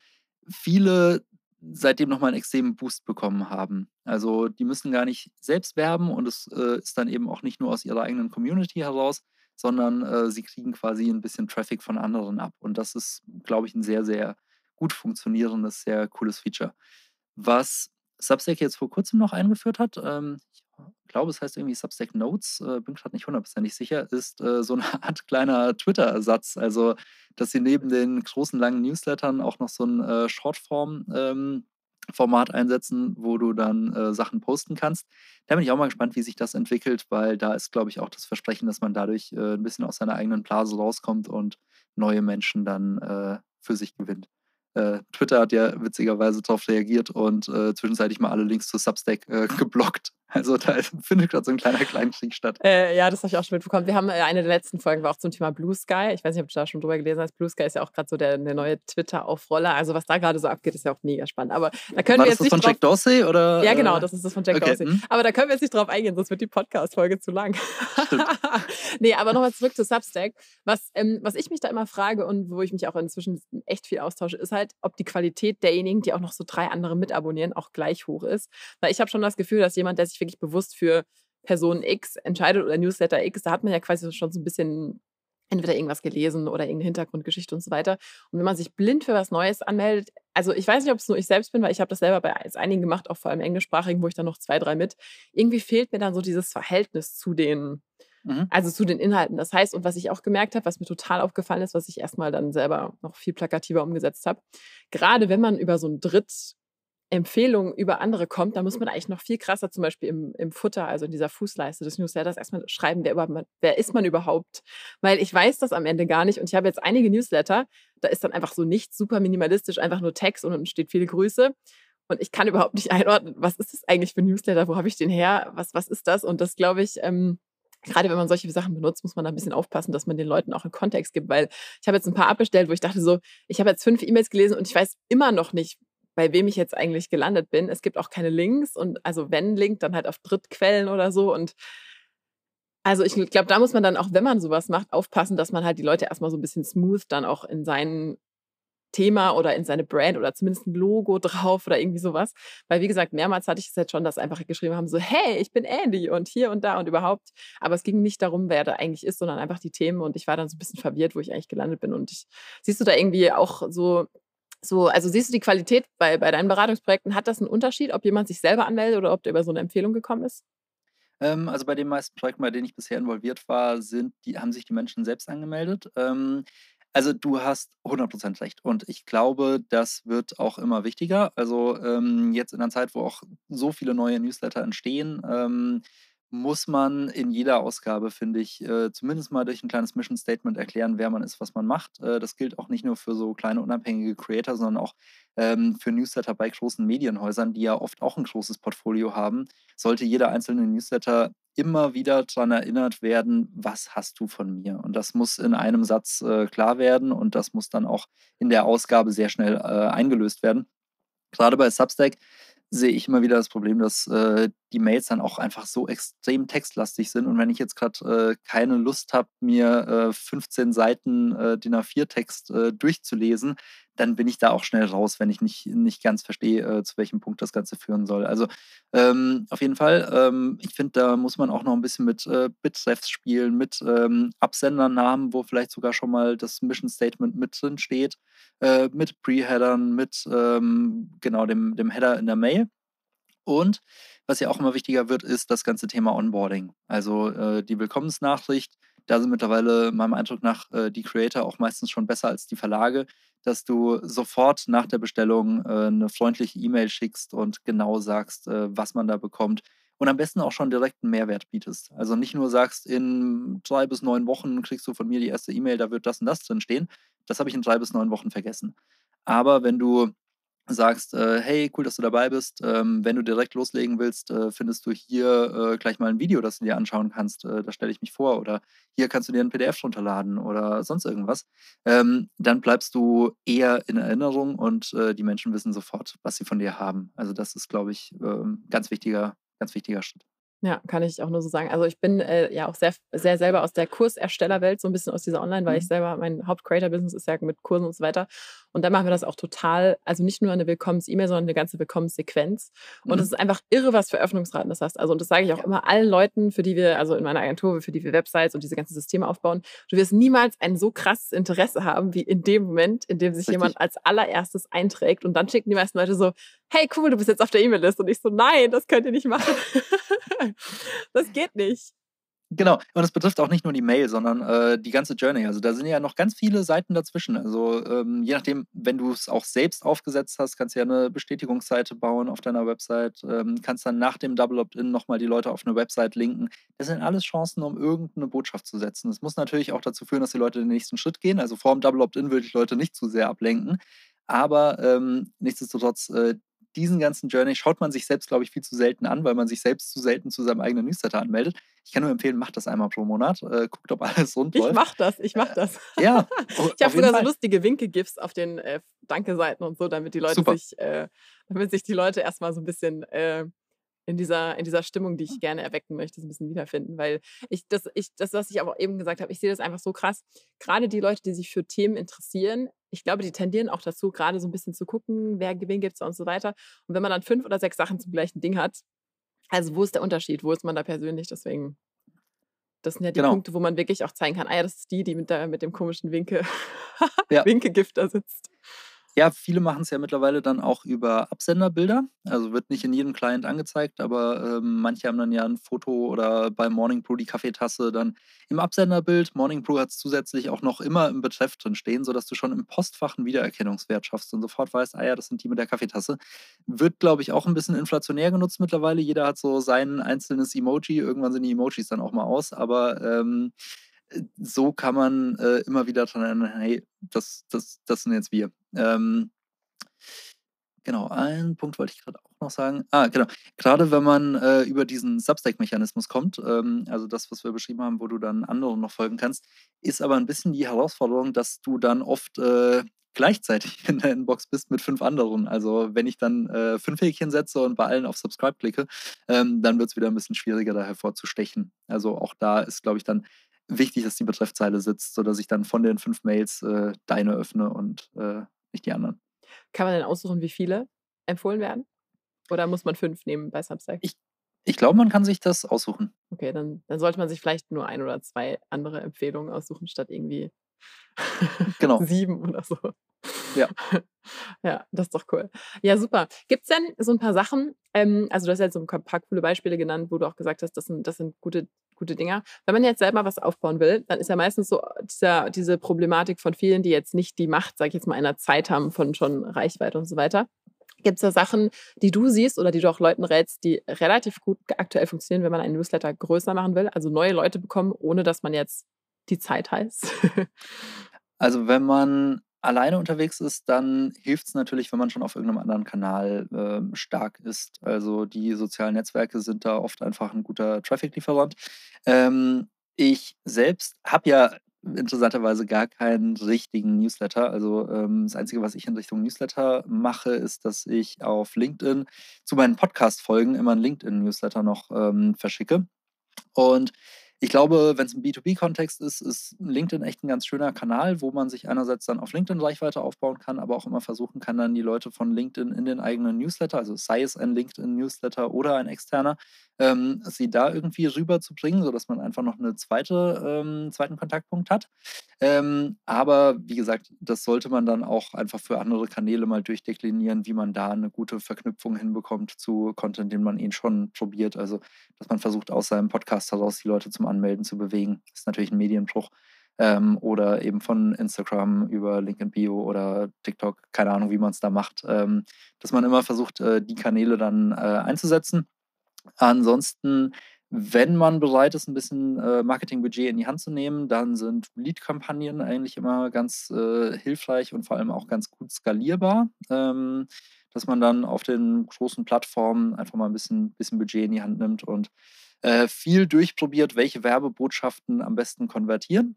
viele seitdem nochmal einen extremen Boost bekommen haben. Also die müssen gar nicht selbst werben und es äh, ist dann eben auch nicht nur aus ihrer eigenen Community heraus, sondern äh, sie kriegen quasi ein bisschen Traffic von anderen ab. Und das ist, glaube ich, ein sehr, sehr gut funktionierendes, sehr cooles Feature. Was Substack jetzt vor kurzem noch eingeführt hat, ähm, ich glaube, es heißt irgendwie Substack Notes, äh, bin gerade nicht hundertprozentig sicher, ist äh, so eine [LAUGHS] Art kleiner Twitter-Ersatz. Also, dass sie neben den großen langen Newslettern auch noch so ein äh, Shortform-Format ähm, einsetzen, wo du dann äh, Sachen posten kannst. Da bin ich auch mal gespannt, wie sich das entwickelt, weil da ist, glaube ich, auch das Versprechen, dass man dadurch äh, ein bisschen aus seiner eigenen Blase rauskommt und neue Menschen dann äh, für sich gewinnt. Äh, Twitter hat ja witzigerweise darauf reagiert und äh, zwischenzeitlich mal alle Links zu Substack äh, [LAUGHS] geblockt. Also da [LAUGHS] findet gerade so ein kleiner Kleinkrieg statt. Äh, ja, das habe ich auch schon mitbekommen. Wir haben äh, eine der letzten Folgen war auch zum Thema Blue Sky. Ich weiß nicht, ob du da schon drüber gelesen hast. Blue Sky ist ja auch gerade so der, der neue Twitter-Aufroller. Also was da gerade so abgeht, ist ja auch mega spannend. Aber da können war wir jetzt das nicht das von drauf... Jack Dorsey oder? Ja, genau, das ist das von Jack okay. Dorsey. Hm. Aber da können wir jetzt nicht drauf eingehen, sonst wird die Podcast-Folge zu lang. [LAUGHS] nee, aber nochmal zurück zu Substack. Was, ähm, was ich mich da immer frage und wo ich mich auch inzwischen echt viel austausche, ist halt, ob die Qualität derjenigen, die auch noch so drei andere mitabonnieren, auch gleich hoch ist. Weil ich habe schon das Gefühl, dass jemand, der sich wirklich bewusst für Person X entscheidet oder Newsletter X, da hat man ja quasi schon so ein bisschen entweder irgendwas gelesen oder irgendeine Hintergrundgeschichte und so weiter. Und wenn man sich blind für was Neues anmeldet, also ich weiß nicht, ob es nur ich selbst bin, weil ich habe das selber bei einigen gemacht, auch vor allem englischsprachigen, wo ich dann noch zwei, drei mit. Irgendwie fehlt mir dann so dieses Verhältnis zu den, mhm. also zu den Inhalten. Das heißt, und was ich auch gemerkt habe, was mir total aufgefallen ist, was ich erstmal dann selber noch viel plakativer umgesetzt habe, gerade wenn man über so ein Dritt Empfehlungen über andere kommt, da muss man eigentlich noch viel krasser zum Beispiel im, im Futter, also in dieser Fußleiste des Newsletters, erstmal schreiben, wer, über, wer ist man überhaupt? Weil ich weiß das am Ende gar nicht und ich habe jetzt einige Newsletter, da ist dann einfach so nichts super minimalistisch, einfach nur Text und unten steht viele Grüße. Und ich kann überhaupt nicht [LAUGHS] einordnen, was ist das eigentlich für ein Newsletter? Wo habe ich den her? Was, was ist das? Und das glaube ich, ähm, gerade wenn man solche Sachen benutzt, muss man da ein bisschen aufpassen, dass man den Leuten auch einen Kontext gibt, weil ich habe jetzt ein paar abbestellt, wo ich dachte so, ich habe jetzt fünf E-Mails gelesen und ich weiß immer noch nicht, bei wem ich jetzt eigentlich gelandet bin. Es gibt auch keine Links und also wenn Link, dann halt auf Drittquellen oder so. Und also ich glaube, da muss man dann auch, wenn man sowas macht, aufpassen, dass man halt die Leute erstmal so ein bisschen smooth dann auch in sein Thema oder in seine Brand oder zumindest ein Logo [LAUGHS] drauf oder irgendwie sowas. Weil, wie gesagt, mehrmals hatte ich es jetzt schon, dass einfach geschrieben haben, so, hey, ich bin Andy und hier und da und überhaupt. Aber es ging nicht darum, wer da eigentlich ist, sondern einfach die Themen. Und ich war dann so ein bisschen verwirrt, wo ich eigentlich gelandet bin. Und ich, siehst du da irgendwie auch so so, also siehst du die Qualität bei, bei deinen Beratungsprojekten? Hat das einen Unterschied, ob jemand sich selber anmeldet oder ob der über so eine Empfehlung gekommen ist? Ähm, also bei den meisten Projekten, bei denen ich bisher involviert war, sind die, haben sich die Menschen selbst angemeldet. Ähm, Also du hast 100% recht und ich glaube, das wird auch immer wichtiger. Also ähm, jetzt in einer Zeit, wo auch so viele neue Newsletter entstehen, ähm, muss man in jeder Ausgabe, finde ich, äh, zumindest mal durch ein kleines Mission Statement erklären, wer man ist, was man macht. Äh, das gilt auch nicht nur für so kleine unabhängige Creator, sondern auch ähm, für Newsletter bei großen Medienhäusern, die ja oft auch ein großes Portfolio haben. Sollte jeder einzelne Newsletter immer wieder daran erinnert werden, was hast du von mir? Und das muss in einem Satz äh, klar werden und das muss dann auch in der Ausgabe sehr schnell äh, eingelöst werden. Gerade bei Substack sehe ich immer wieder das Problem, dass äh, die Mails dann auch einfach so extrem textlastig sind. Und wenn ich jetzt gerade äh, keine Lust habe, mir äh, 15 Seiten äh, DIN A4-Text äh, durchzulesen, dann bin ich da auch schnell raus, wenn ich nicht, nicht ganz verstehe, äh, zu welchem Punkt das Ganze führen soll. Also ähm, auf jeden Fall, ähm, ich finde, da muss man auch noch ein bisschen mit äh, Bitrefs spielen, mit ähm, Absendernamen, wo vielleicht sogar schon mal das Mission Statement mit drin steht, äh, mit Pre-Headern, mit ähm, genau dem, dem Header in der Mail. Und was ja auch immer wichtiger wird, ist das ganze Thema Onboarding. Also äh, die Willkommensnachricht, da sind mittlerweile meinem Eindruck nach äh, die Creator auch meistens schon besser als die Verlage, dass du sofort nach der Bestellung äh, eine freundliche E-Mail schickst und genau sagst, äh, was man da bekommt. Und am besten auch schon direkt einen Mehrwert bietest. Also nicht nur sagst, in drei bis neun Wochen kriegst du von mir die erste E-Mail, da wird das und das drin stehen. Das habe ich in drei bis neun Wochen vergessen. Aber wenn du sagst, äh, hey, cool, dass du dabei bist. Ähm, wenn du direkt loslegen willst, äh, findest du hier äh, gleich mal ein Video, das du dir anschauen kannst. Äh, da stelle ich mich vor. Oder hier kannst du dir ein PDF runterladen oder sonst irgendwas. Ähm, dann bleibst du eher in Erinnerung und äh, die Menschen wissen sofort, was sie von dir haben. Also das ist, glaube ich, ähm, ganz wichtiger, ganz wichtiger Schritt. Ja, kann ich auch nur so sagen. Also ich bin äh, ja auch sehr, sehr selber aus der Kurserstellerwelt, so ein bisschen aus dieser Online, weil mhm. ich selber, mein Haupt-Creator-Business ist ja mit Kursen und so weiter. Und da machen wir das auch total, also nicht nur eine Willkommens-E-Mail, sondern eine ganze Willkommenssequenz. Und mhm. es ist einfach irre, was für Öffnungsraten das hast. Also, und das sage ich auch ja. immer allen Leuten, für die wir, also in meiner Agentur, für die wir Websites und diese ganzen Systeme aufbauen. Du wirst niemals ein so krasses Interesse haben, wie in dem Moment, in dem sich Richtig. jemand als allererstes einträgt. Und dann schicken die meisten Leute so, hey, cool, du bist jetzt auf der E-Mail-Liste. Und ich so, nein, das könnt ihr nicht machen. [LAUGHS] das geht nicht. Genau, und es betrifft auch nicht nur die Mail, sondern äh, die ganze Journey. Also da sind ja noch ganz viele Seiten dazwischen. Also ähm, je nachdem, wenn du es auch selbst aufgesetzt hast, kannst du ja eine Bestätigungsseite bauen auf deiner Website, ähm, kannst dann nach dem Double Opt-in nochmal die Leute auf eine Website linken. Das sind alles Chancen, um irgendeine Botschaft zu setzen. Das muss natürlich auch dazu führen, dass die Leute den nächsten Schritt gehen. Also vor dem Double Opt-in würde ich Leute nicht zu sehr ablenken. Aber ähm, nichtsdestotrotz, äh, diesen ganzen Journey schaut man sich selbst, glaube ich, viel zu selten an, weil man sich selbst zu selten zu seinem eigenen Newsletter anmeldet. Ich kann nur empfehlen, macht das einmal pro Monat. Äh, guckt, ob alles rund läuft. Ich mach das, ich mach das. Äh, ja. [LAUGHS] ich habe sogar so lustige Winke-GIFs auf den äh, Danke-Seiten und so, damit die Leute Super. sich, äh, [LAUGHS] damit sich die Leute erstmal so ein bisschen äh, in dieser, in dieser Stimmung, die ich gerne erwecken möchte, so ein bisschen wiederfinden. Weil ich das, ich, das, was ich aber eben gesagt habe, ich sehe das einfach so krass. Gerade die Leute, die sich für Themen interessieren, ich glaube, die tendieren auch dazu, gerade so ein bisschen zu gucken, wer wen gibt es und so weiter. Und wenn man dann fünf oder sechs Sachen zum gleichen Ding hat, also wo ist der Unterschied? Wo ist man da persönlich? Deswegen, das sind ja die genau. Punkte, wo man wirklich auch zeigen kann, ah ja, das ist die, die mit, der, mit dem komischen Winke, ja. [LAUGHS] Winkegift da sitzt. Ja, viele machen es ja mittlerweile dann auch über Absenderbilder. Also wird nicht in jedem Client angezeigt, aber ähm, manche haben dann ja ein Foto oder bei Morning Brew die Kaffeetasse dann im Absenderbild. Morning Brew hat es zusätzlich auch noch immer im Betreff drin stehen, sodass du schon im Postfach einen Wiedererkennungswert schaffst und sofort weißt, ah ja, das sind die mit der Kaffeetasse. Wird, glaube ich, auch ein bisschen inflationär genutzt mittlerweile. Jeder hat so sein einzelnes Emoji. Irgendwann sind die Emojis dann auch mal aus, aber ähm, so kann man äh, immer wieder dran erinnern, hey, das, das, das sind jetzt wir. Ähm, genau, einen Punkt wollte ich gerade auch noch sagen. Ah, genau. Gerade wenn man äh, über diesen Substack-Mechanismus kommt, ähm, also das, was wir beschrieben haben, wo du dann anderen noch folgen kannst, ist aber ein bisschen die Herausforderung, dass du dann oft äh, gleichzeitig [LAUGHS] in der Inbox bist mit fünf anderen. Also wenn ich dann äh, fünf Häkchen setze und bei allen auf Subscribe klicke, ähm, dann wird es wieder ein bisschen schwieriger, da hervorzustechen. Also auch da ist, glaube ich, dann wichtig, dass die Betreffzeile sitzt, sodass ich dann von den fünf Mails äh, deine öffne und äh, nicht die anderen. Kann man denn aussuchen, wie viele empfohlen werden? Oder muss man fünf nehmen bei Substack? Ich, ich glaube, man kann sich das aussuchen. Okay, dann, dann sollte man sich vielleicht nur ein oder zwei andere Empfehlungen aussuchen, statt irgendwie [LAUGHS] genau. sieben oder so. Ja. [LAUGHS] Ja, das ist doch cool. Ja, super. Gibt es denn so ein paar Sachen, ähm, also du hast jetzt so ein paar coole Beispiele genannt, wo du auch gesagt hast, das sind, das sind gute gute Dinger. Wenn man jetzt selber was aufbauen will, dann ist ja meistens so dieser, diese Problematik von vielen, die jetzt nicht die Macht, sag ich jetzt mal, einer Zeit haben von schon Reichweite und so weiter. Gibt es da Sachen, die du siehst oder die du auch Leuten rätst, die relativ gut aktuell funktionieren, wenn man einen Newsletter größer machen will? Also neue Leute bekommen, ohne dass man jetzt die Zeit heißt? [LAUGHS] also wenn man alleine unterwegs ist, dann hilft es natürlich, wenn man schon auf irgendeinem anderen Kanal äh, stark ist. Also die sozialen Netzwerke sind da oft einfach ein guter Traffic-Lieferant. Ähm, ich selbst habe ja interessanterweise gar keinen richtigen Newsletter. Also ähm, das Einzige, was ich in Richtung Newsletter mache, ist, dass ich auf LinkedIn zu meinen Podcast-Folgen immer einen LinkedIn-Newsletter noch ähm, verschicke. Und ich glaube, wenn es im B2B-Kontext ist, ist LinkedIn echt ein ganz schöner Kanal, wo man sich einerseits dann auf LinkedIn Reichweite aufbauen kann, aber auch immer versuchen kann, dann die Leute von LinkedIn in den eigenen Newsletter, also sei es ein LinkedIn-Newsletter oder ein externer, ähm, sie da irgendwie rüberzubringen, sodass man einfach noch einen zweite, ähm, zweiten Kontaktpunkt hat. Ähm, aber wie gesagt, das sollte man dann auch einfach für andere Kanäle mal durchdeklinieren, wie man da eine gute Verknüpfung hinbekommt zu Content, den man eh schon probiert. Also, dass man versucht, aus seinem Podcast heraus die Leute zum Anmelden zu bewegen. Das ist natürlich ein Medienbruch. Ähm, oder eben von Instagram über LinkedIn Bio oder TikTok, keine Ahnung, wie man es da macht, ähm, dass man immer versucht, äh, die Kanäle dann äh, einzusetzen. Ansonsten, wenn man bereit ist, ein bisschen äh, Marketingbudget in die Hand zu nehmen, dann sind Lead-Kampagnen eigentlich immer ganz äh, hilfreich und vor allem auch ganz gut skalierbar. Ähm, dass man dann auf den großen Plattformen einfach mal ein bisschen, bisschen Budget in die Hand nimmt und äh, viel durchprobiert, welche Werbebotschaften am besten konvertieren.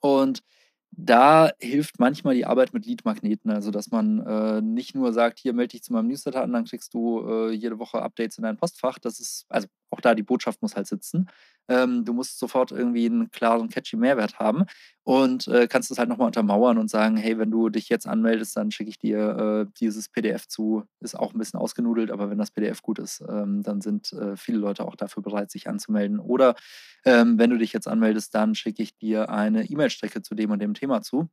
Und da hilft manchmal die Arbeit mit Lead-Magneten, also dass man äh, nicht nur sagt, hier melde dich zu meinem Newsletter an, dann kriegst du äh, jede Woche Updates in dein Postfach. Das ist, also auch da die Botschaft muss halt sitzen. Ähm, du musst sofort irgendwie einen klaren, catchy Mehrwert haben und äh, kannst das halt nochmal untermauern und sagen, hey, wenn du dich jetzt anmeldest, dann schicke ich dir äh, dieses PDF zu. Ist auch ein bisschen ausgenudelt, aber wenn das PDF gut ist, ähm, dann sind äh, viele Leute auch dafür bereit, sich anzumelden. Oder ähm, wenn du dich jetzt anmeldest, dann schicke ich dir eine E-Mail-Strecke zu dem und dem Thema zu,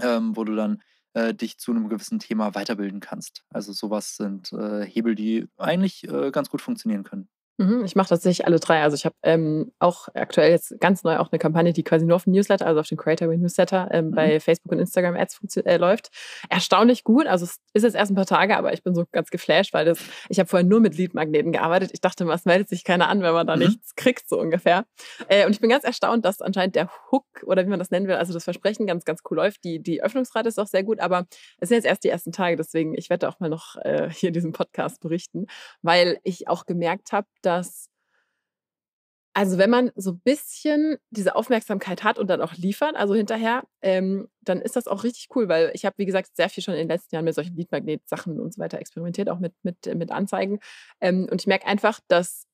ähm, wo du dann äh, dich zu einem gewissen Thema weiterbilden kannst. Also sowas sind äh, Hebel, die eigentlich äh, ganz gut funktionieren können. Mhm, ich mache tatsächlich alle drei. Also ich habe ähm, auch aktuell jetzt ganz neu auch eine Kampagne, die quasi nur auf dem Newsletter, also auf dem Creator Newsletter ähm, mhm. bei Facebook und Instagram Ads äh, läuft. Erstaunlich gut. Also es ist jetzt erst ein paar Tage, aber ich bin so ganz geflasht, weil das, ich habe vorher nur mit Lead-Magneten gearbeitet. Ich dachte, was meldet sich keiner an, wenn man da mhm. nichts kriegt, so ungefähr. Äh, und ich bin ganz erstaunt, dass anscheinend der Hook oder wie man das nennen will, also das Versprechen ganz, ganz cool läuft. Die, die Öffnungsrate ist auch sehr gut, aber es sind jetzt erst die ersten Tage, deswegen ich werde auch mal noch äh, hier in diesem Podcast berichten, weil ich auch gemerkt habe, dass also wenn man so ein bisschen diese Aufmerksamkeit hat und dann auch liefert, also hinterher, ähm, dann ist das auch richtig cool, weil ich habe, wie gesagt, sehr viel schon in den letzten Jahren mit solchen Leadmagnet-Sachen und so weiter experimentiert, auch mit, mit, mit Anzeigen. Ähm, und ich merke einfach, dass,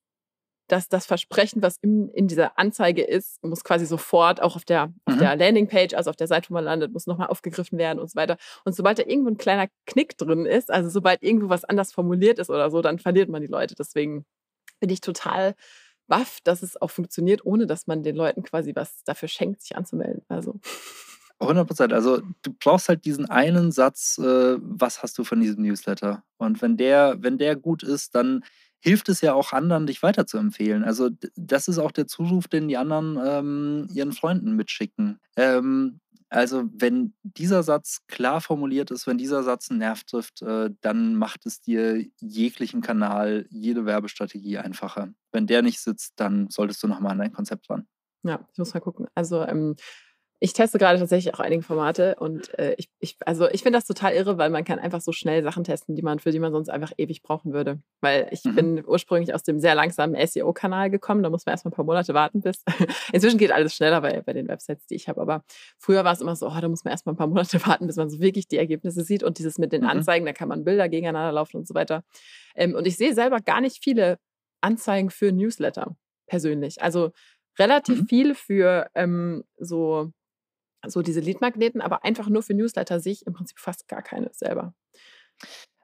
dass das Versprechen, was in, in dieser Anzeige ist, muss quasi sofort auch auf der, mhm. auf der Landingpage, also auf der Seite, wo man landet, muss nochmal aufgegriffen werden und so weiter. Und sobald da irgendwo ein kleiner Knick drin ist, also sobald irgendwo was anders formuliert ist oder so, dann verliert man die Leute. Deswegen bin ich total baff, dass es auch funktioniert, ohne dass man den Leuten quasi was dafür schenkt, sich anzumelden. Also. 100 Prozent. Also du brauchst halt diesen einen Satz, äh, was hast du von diesem Newsletter? Und wenn der, wenn der gut ist, dann hilft es ja auch anderen, dich weiterzuempfehlen. Also das ist auch der Zuruf, den die anderen ähm, ihren Freunden mitschicken. Ähm, also, wenn dieser Satz klar formuliert ist, wenn dieser Satz einen Nerv trifft, äh, dann macht es dir jeglichen Kanal, jede Werbestrategie einfacher. Wenn der nicht sitzt, dann solltest du nochmal an dein Konzept ran. Ja, ich muss mal gucken. Also, ähm, ich teste gerade tatsächlich auch einige Formate und äh, ich, ich, also ich finde das total irre, weil man kann einfach so schnell Sachen testen, die man, für die man sonst einfach ewig brauchen würde. Weil ich mhm. bin ursprünglich aus dem sehr langsamen SEO-Kanal gekommen, da muss man erstmal ein paar Monate warten bis. [LAUGHS] Inzwischen geht alles schneller bei, bei den Websites, die ich habe. Aber früher war es immer so, oh, da muss man erstmal ein paar Monate [LAUGHS] warten, bis man so wirklich die Ergebnisse sieht. Und dieses mit den mhm. Anzeigen, da kann man Bilder gegeneinander laufen und so weiter. Ähm, und ich sehe selber gar nicht viele Anzeigen für Newsletter persönlich. Also relativ mhm. viel für ähm, so so diese Leadmagneten, aber einfach nur für Newsletter sehe ich im Prinzip fast gar keine selber.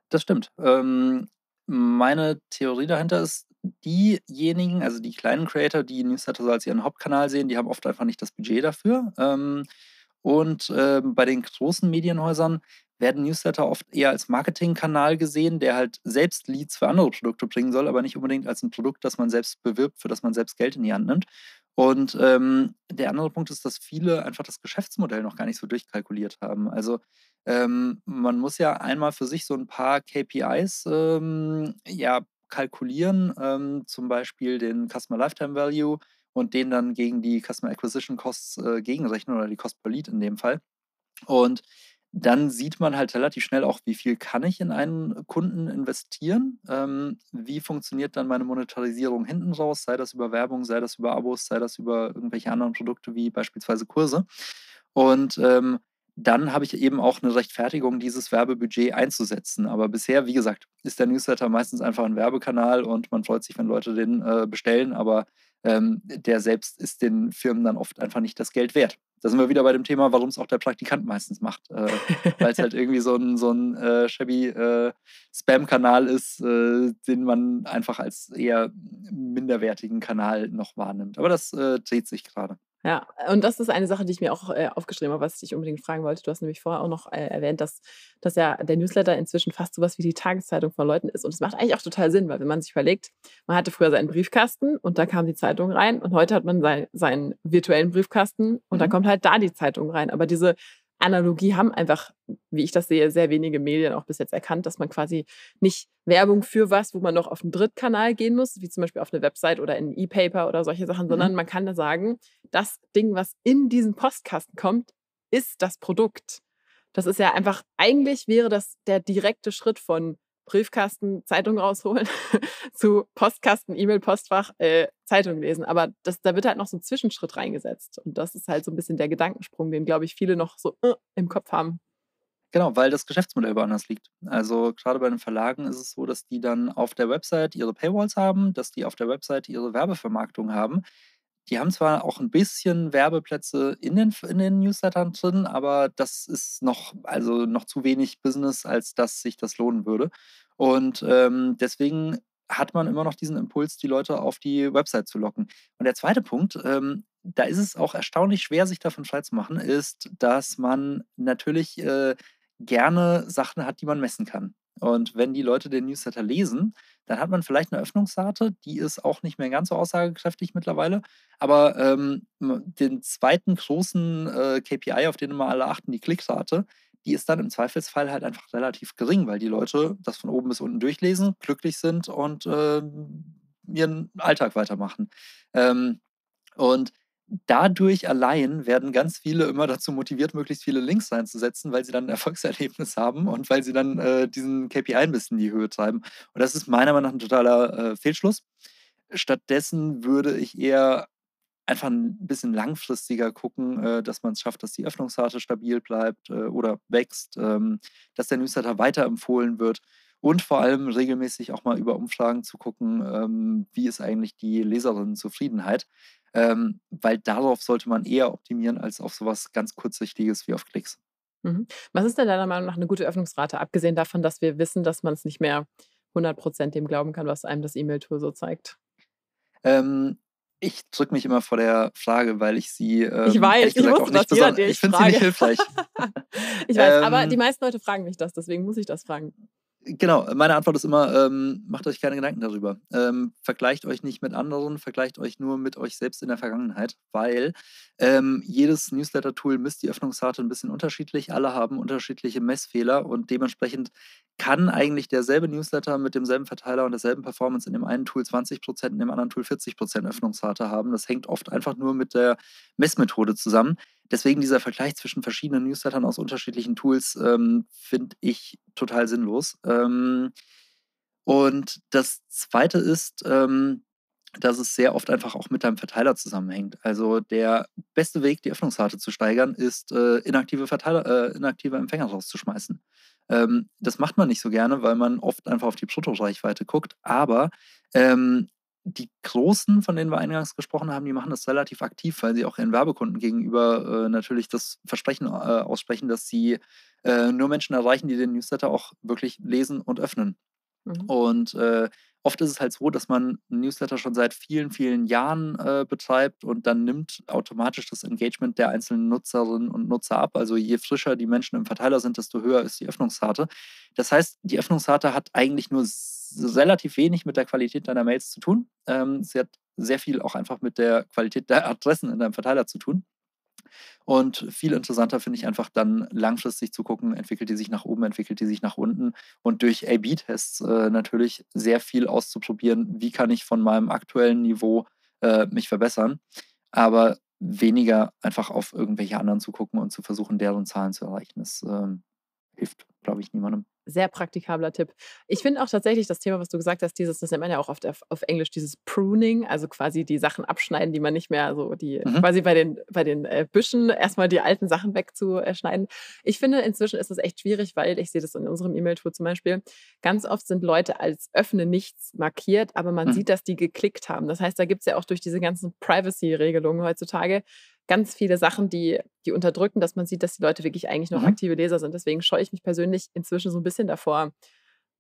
Das stimmt. Ähm, meine Theorie dahinter ist, diejenigen, also die kleinen Creator, die Newsletter so als ihren Hauptkanal sehen, die haben oft einfach nicht das Budget dafür. Ähm, und äh, bei den großen Medienhäusern werden Newsletter oft eher als Marketingkanal gesehen, der halt selbst Leads für andere Produkte bringen soll, aber nicht unbedingt als ein Produkt, das man selbst bewirbt, für das man selbst Geld in die Hand nimmt. Und ähm, der andere Punkt ist, dass viele einfach das Geschäftsmodell noch gar nicht so durchkalkuliert haben. Also ähm, man muss ja einmal für sich so ein paar KPIs ähm, ja, kalkulieren, ähm, zum Beispiel den Customer Lifetime Value und den dann gegen die Customer Acquisition Costs äh, gegenrechnen oder die Cost per Lead in dem Fall. Und dann sieht man halt relativ schnell auch, wie viel kann ich in einen Kunden investieren, ähm, wie funktioniert dann meine Monetarisierung hinten raus, sei das über Werbung, sei das über Abos, sei das über irgendwelche anderen Produkte wie beispielsweise Kurse. Und ähm, dann habe ich eben auch eine Rechtfertigung, dieses Werbebudget einzusetzen. Aber bisher, wie gesagt, ist der Newsletter meistens einfach ein Werbekanal und man freut sich, wenn Leute den äh, bestellen, aber ähm, der selbst ist den Firmen dann oft einfach nicht das Geld wert da sind wir wieder bei dem Thema, warum es auch der Praktikant meistens macht. Äh, Weil es halt irgendwie so ein, so ein äh, shabby äh, Spam-Kanal ist, äh, den man einfach als eher minderwertigen Kanal noch wahrnimmt. Aber das äh, dreht sich gerade. Ja, und das ist eine Sache, die ich mir auch äh, aufgeschrieben habe, was ich dich unbedingt fragen wollte. Du hast nämlich vorher auch noch äh, erwähnt, dass, dass ja der Newsletter inzwischen fast sowas wie die Tageszeitung von Leuten ist. Und es macht eigentlich auch total Sinn, weil wenn man sich überlegt, man hatte früher seinen Briefkasten und da kam die Zeitung rein und heute hat man sein, seinen virtuellen Briefkasten und mhm. da kommt halt da die Zeitung rein. Aber diese Analogie haben einfach, wie ich das sehe, sehr wenige Medien auch bis jetzt erkannt, dass man quasi nicht Werbung für was, wo man noch auf einen Drittkanal gehen muss, wie zum Beispiel auf eine Website oder in E-Paper oder solche Sachen, mhm. sondern man kann da sagen, das Ding, was in diesen Postkasten kommt, ist das Produkt. Das ist ja einfach, eigentlich wäre das der direkte Schritt von Briefkasten, Zeitung rausholen, [LAUGHS] zu Postkasten, E-Mail-Postfach, äh, Zeitung lesen. Aber das, da wird halt noch so ein Zwischenschritt reingesetzt. Und das ist halt so ein bisschen der Gedankensprung, den, glaube ich, viele noch so äh, im Kopf haben. Genau, weil das Geschäftsmodell woanders liegt. Also gerade bei den Verlagen ist es so, dass die dann auf der Website ihre Paywalls haben, dass die auf der Website ihre Werbevermarktung haben. Die haben zwar auch ein bisschen Werbeplätze in den, in den Newslettern drin, aber das ist noch, also noch zu wenig Business, als dass sich das lohnen würde. Und ähm, deswegen hat man immer noch diesen Impuls, die Leute auf die Website zu locken. Und der zweite Punkt, ähm, da ist es auch erstaunlich schwer, sich davon frei zu machen, ist, dass man natürlich äh, gerne Sachen hat, die man messen kann. Und wenn die Leute den Newsletter lesen, dann hat man vielleicht eine Öffnungsrate, die ist auch nicht mehr ganz so aussagekräftig mittlerweile. Aber ähm, den zweiten großen äh, KPI, auf den immer alle achten, die Klickrate, die ist dann im Zweifelsfall halt einfach relativ gering, weil die Leute das von oben bis unten durchlesen, glücklich sind und äh, ihren Alltag weitermachen. Ähm, und dadurch allein werden ganz viele immer dazu motiviert, möglichst viele Links reinzusetzen, weil sie dann ein [LAUGHS] Erfolgserlebnis haben und weil sie dann äh, diesen KPI ein bisschen in die Höhe treiben. Und das ist meiner Meinung nach ein totaler äh, Fehlschluss. Stattdessen würde ich eher einfach ein bisschen langfristiger gucken, äh, dass man es schafft, dass die Öffnungsrate stabil bleibt äh, oder wächst, ähm, dass der Newsletter weiterempfohlen wird und vor allem regelmäßig auch mal über Umfragen zu gucken, ähm, wie ist eigentlich die Leserinnenzufriedenheit, ähm, weil darauf sollte man eher optimieren als auf sowas ganz kurzsichtiges wie auf Klicks. Mhm. Was ist denn deiner Meinung nach eine gute Öffnungsrate, abgesehen davon, dass wir wissen, dass man es nicht mehr 100% dem glauben kann, was einem das E-Mail-Tool so zeigt? Ähm, ich drücke mich immer vor der Frage, weil ich sie. Ähm, [LAUGHS] ich weiß, ich wusste das jeder, Ich finde sie nicht hilfreich. ich weiß, ähm, aber die meisten Leute fragen mich das, deswegen muss ich das fragen. Genau, meine Antwort ist immer, ähm, macht euch keine Gedanken darüber. Ähm, vergleicht euch nicht mit anderen, vergleicht euch nur mit euch selbst in der Vergangenheit, weil ähm, jedes Newsletter-Tool misst die Öffnungsrate ein bisschen unterschiedlich. Alle haben unterschiedliche Messfehler und dementsprechend kann eigentlich derselbe Newsletter mit demselben Verteiler und derselben Performance in dem einen Tool 20%, in dem anderen Tool 40% Öffnungsrate haben. Das hängt oft einfach nur mit der Messmethode zusammen. Deswegen dieser Vergleich zwischen verschiedenen Newslettern aus unterschiedlichen Tools ähm, finde ich total sinnlos. Ähm, und das Zweite ist, ähm, dass es sehr oft einfach auch mit deinem Verteiler zusammenhängt. Also der beste Weg, die Öffnungsrate zu steigern, ist, äh, inaktive, Verteiler, äh, inaktive Empfänger rauszuschmeißen. Ähm, das macht man nicht so gerne, weil man oft einfach auf die Bruttoreichweite guckt. Aber ähm, die Großen, von denen wir eingangs gesprochen haben, die machen das relativ aktiv, weil sie auch ihren Werbekunden gegenüber äh, natürlich das Versprechen äh, aussprechen, dass sie äh, nur Menschen erreichen, die den Newsletter auch wirklich lesen und öffnen. Mhm. Und äh, oft ist es halt so, dass man Newsletter schon seit vielen, vielen Jahren äh, betreibt und dann nimmt automatisch das Engagement der einzelnen Nutzerinnen und Nutzer ab. Also je frischer die Menschen im Verteiler sind, desto höher ist die Öffnungsrate. Das heißt, die Öffnungsrate hat eigentlich nur relativ wenig mit der Qualität deiner Mails zu tun. Ähm, sie hat sehr viel auch einfach mit der Qualität der Adressen in deinem Verteiler zu tun. Und viel interessanter finde ich einfach dann langfristig zu gucken, entwickelt die sich nach oben, entwickelt die sich nach unten und durch A-B-Tests äh, natürlich sehr viel auszuprobieren, wie kann ich von meinem aktuellen Niveau äh, mich verbessern, aber weniger einfach auf irgendwelche anderen zu gucken und zu versuchen, deren Zahlen zu erreichen. Das äh, hilft, glaube ich, niemandem sehr praktikabler Tipp. Ich finde auch tatsächlich das Thema, was du gesagt hast, dieses, das nennt man ja auch oft auf, auf Englisch, dieses Pruning, also quasi die Sachen abschneiden, die man nicht mehr so, die mhm. quasi bei den, bei den äh, Büschen erstmal die alten Sachen wegzuschneiden. Ich finde, inzwischen ist das echt schwierig, weil ich sehe das in unserem E-Mail-Tool zum Beispiel. Ganz oft sind Leute als öffne nichts markiert, aber man mhm. sieht, dass die geklickt haben. Das heißt, da gibt es ja auch durch diese ganzen Privacy-Regelungen heutzutage ganz viele Sachen, die, die unterdrücken, dass man sieht, dass die Leute wirklich eigentlich noch mhm. aktive Leser sind. Deswegen scheue ich mich persönlich inzwischen so ein bisschen davor,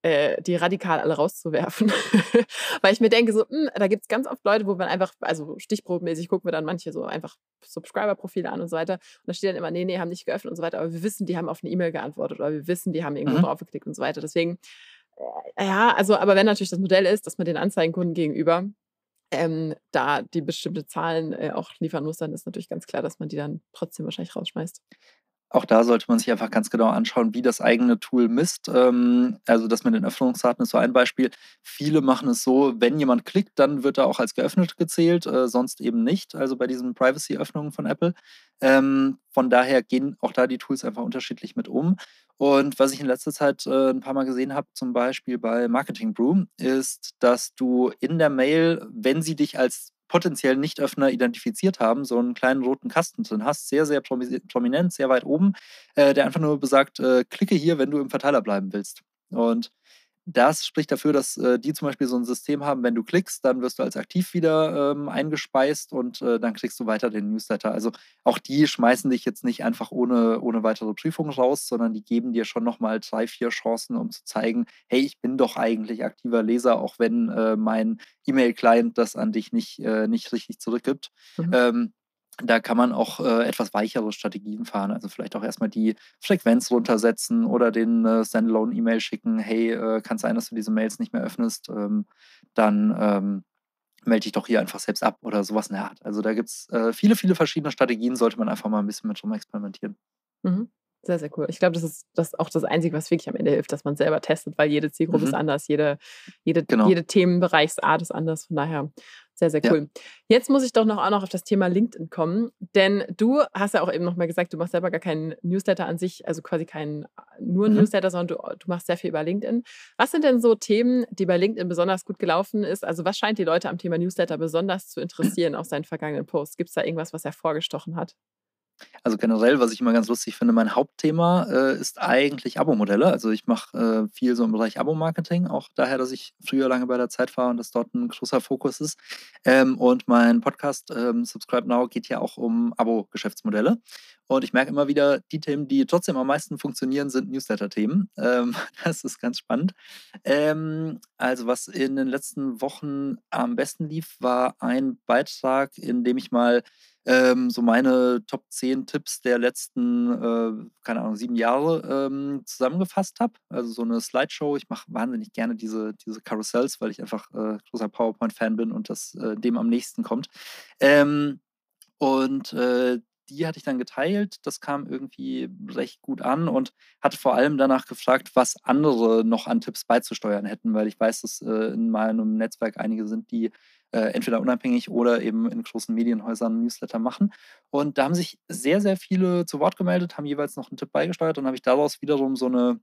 äh, die radikal alle rauszuwerfen. [LAUGHS] Weil ich mir denke, so, mh, hm, da gibt es ganz oft Leute, wo man einfach, also stichprobenmäßig gucken wir dann manche so einfach Subscriber-Profile an und so weiter. Und da steht dann immer, nee, nee, haben nicht geöffnet und so weiter. Aber wir wissen, die haben auf eine E-Mail geantwortet oder wir wissen, die haben irgendwo mhm. draufgeklickt und so weiter. Deswegen, äh, ja, also, aber wenn natürlich das Modell ist, dass man den Anzeigenkunden gegenüber ähm, da die bestimmte Zahlen äh, auch liefern muss, dann ist natürlich ganz klar, dass man die dann trotzdem wahrscheinlich rausschmeißt. Auch da sollte man sich einfach ganz genau anschauen, wie das eigene Tool misst. Ähm, also das mit den Öffnungsraten ist so ein Beispiel. Viele machen es so, wenn jemand klickt, dann wird er auch als geöffnet gezählt, äh, sonst eben nicht. Also bei diesen Privacy-Öffnungen von Apple. Ähm, von daher gehen auch da die Tools einfach unterschiedlich mit um. Und was ich in letzter Zeit äh, ein paar Mal gesehen habe, zum Beispiel bei Marketing Brew, ist, dass du in der Mail, wenn sie dich als potenziellen Nichtöffner identifiziert haben, so einen kleinen roten Kasten drin hast, sehr, sehr prominent, sehr weit oben, äh, der einfach nur besagt, äh, klicke hier, wenn du im Verteiler bleiben willst. Und das spricht dafür, dass äh, die zum Beispiel so ein System haben, wenn du klickst, dann wirst du als aktiv wieder ähm, eingespeist und äh, dann kriegst du weiter den Newsletter. Also auch die schmeißen dich jetzt nicht einfach ohne, ohne weitere Prüfung raus, sondern die geben dir schon nochmal drei, vier Chancen, um zu zeigen, hey, ich bin doch eigentlich aktiver Leser, auch wenn äh, mein E-Mail-Client das an dich nicht, äh, nicht richtig zurückgibt. Mhm. Ähm, da kann man auch äh, etwas weichere Strategien fahren. Also vielleicht auch erstmal die Frequenz runtersetzen oder den äh, Standalone-E-Mail schicken. Hey, äh, kann sein, dass du diese Mails nicht mehr öffnest. Ähm, dann ähm, melde dich doch hier einfach selbst ab oder sowas in der Art. Also da gibt es äh, viele, viele verschiedene Strategien, sollte man einfach mal ein bisschen mit rum experimentieren. Mhm. Sehr, sehr cool. Ich glaube, das ist das auch das Einzige, was wirklich am Ende hilft, dass man selber testet, weil jede Zielgruppe mhm. ist anders, jede, jede, genau. jede Themenbereichsart ist anders. Von daher sehr, sehr cool. Ja. Jetzt muss ich doch noch auch noch auf das Thema LinkedIn kommen, denn du hast ja auch eben noch mal gesagt, du machst selber gar keinen Newsletter an sich, also quasi keinen nur mhm. Newsletter, sondern du, du machst sehr viel über LinkedIn. Was sind denn so Themen, die bei LinkedIn besonders gut gelaufen ist? Also was scheint die Leute am Thema Newsletter besonders zu interessieren aus deinen vergangenen Posts? Gibt es da irgendwas, was hervorgestochen hat? Also generell, was ich immer ganz lustig finde, mein Hauptthema äh, ist eigentlich Abo-Modelle. Also ich mache äh, viel so im Bereich Abo-Marketing, auch daher, dass ich früher lange bei der Zeit war und das dort ein großer Fokus ist. Ähm, und mein Podcast ähm, Subscribe Now geht ja auch um Abo-Geschäftsmodelle. Und ich merke immer wieder, die Themen, die trotzdem am meisten funktionieren, sind Newsletter-Themen. Ähm, [LAUGHS] das ist ganz spannend. Ähm, also was in den letzten Wochen am besten lief, war ein Beitrag, in dem ich mal ähm, so meine Top 10 Tipps der letzten, äh, keine Ahnung, sieben Jahre ähm, zusammengefasst habe. Also so eine Slideshow. Ich mache wahnsinnig gerne diese, diese Carousels, weil ich einfach äh, großer PowerPoint-Fan bin und das äh, dem am nächsten kommt. Ähm, und äh, die hatte ich dann geteilt. Das kam irgendwie recht gut an und hatte vor allem danach gefragt, was andere noch an Tipps beizusteuern hätten, weil ich weiß, dass äh, in meinem Netzwerk einige sind, die äh, entweder unabhängig oder eben in großen Medienhäusern Newsletter machen. Und da haben sich sehr, sehr viele zu Wort gemeldet, haben jeweils noch einen Tipp beigesteuert. Dann habe ich daraus wiederum so eine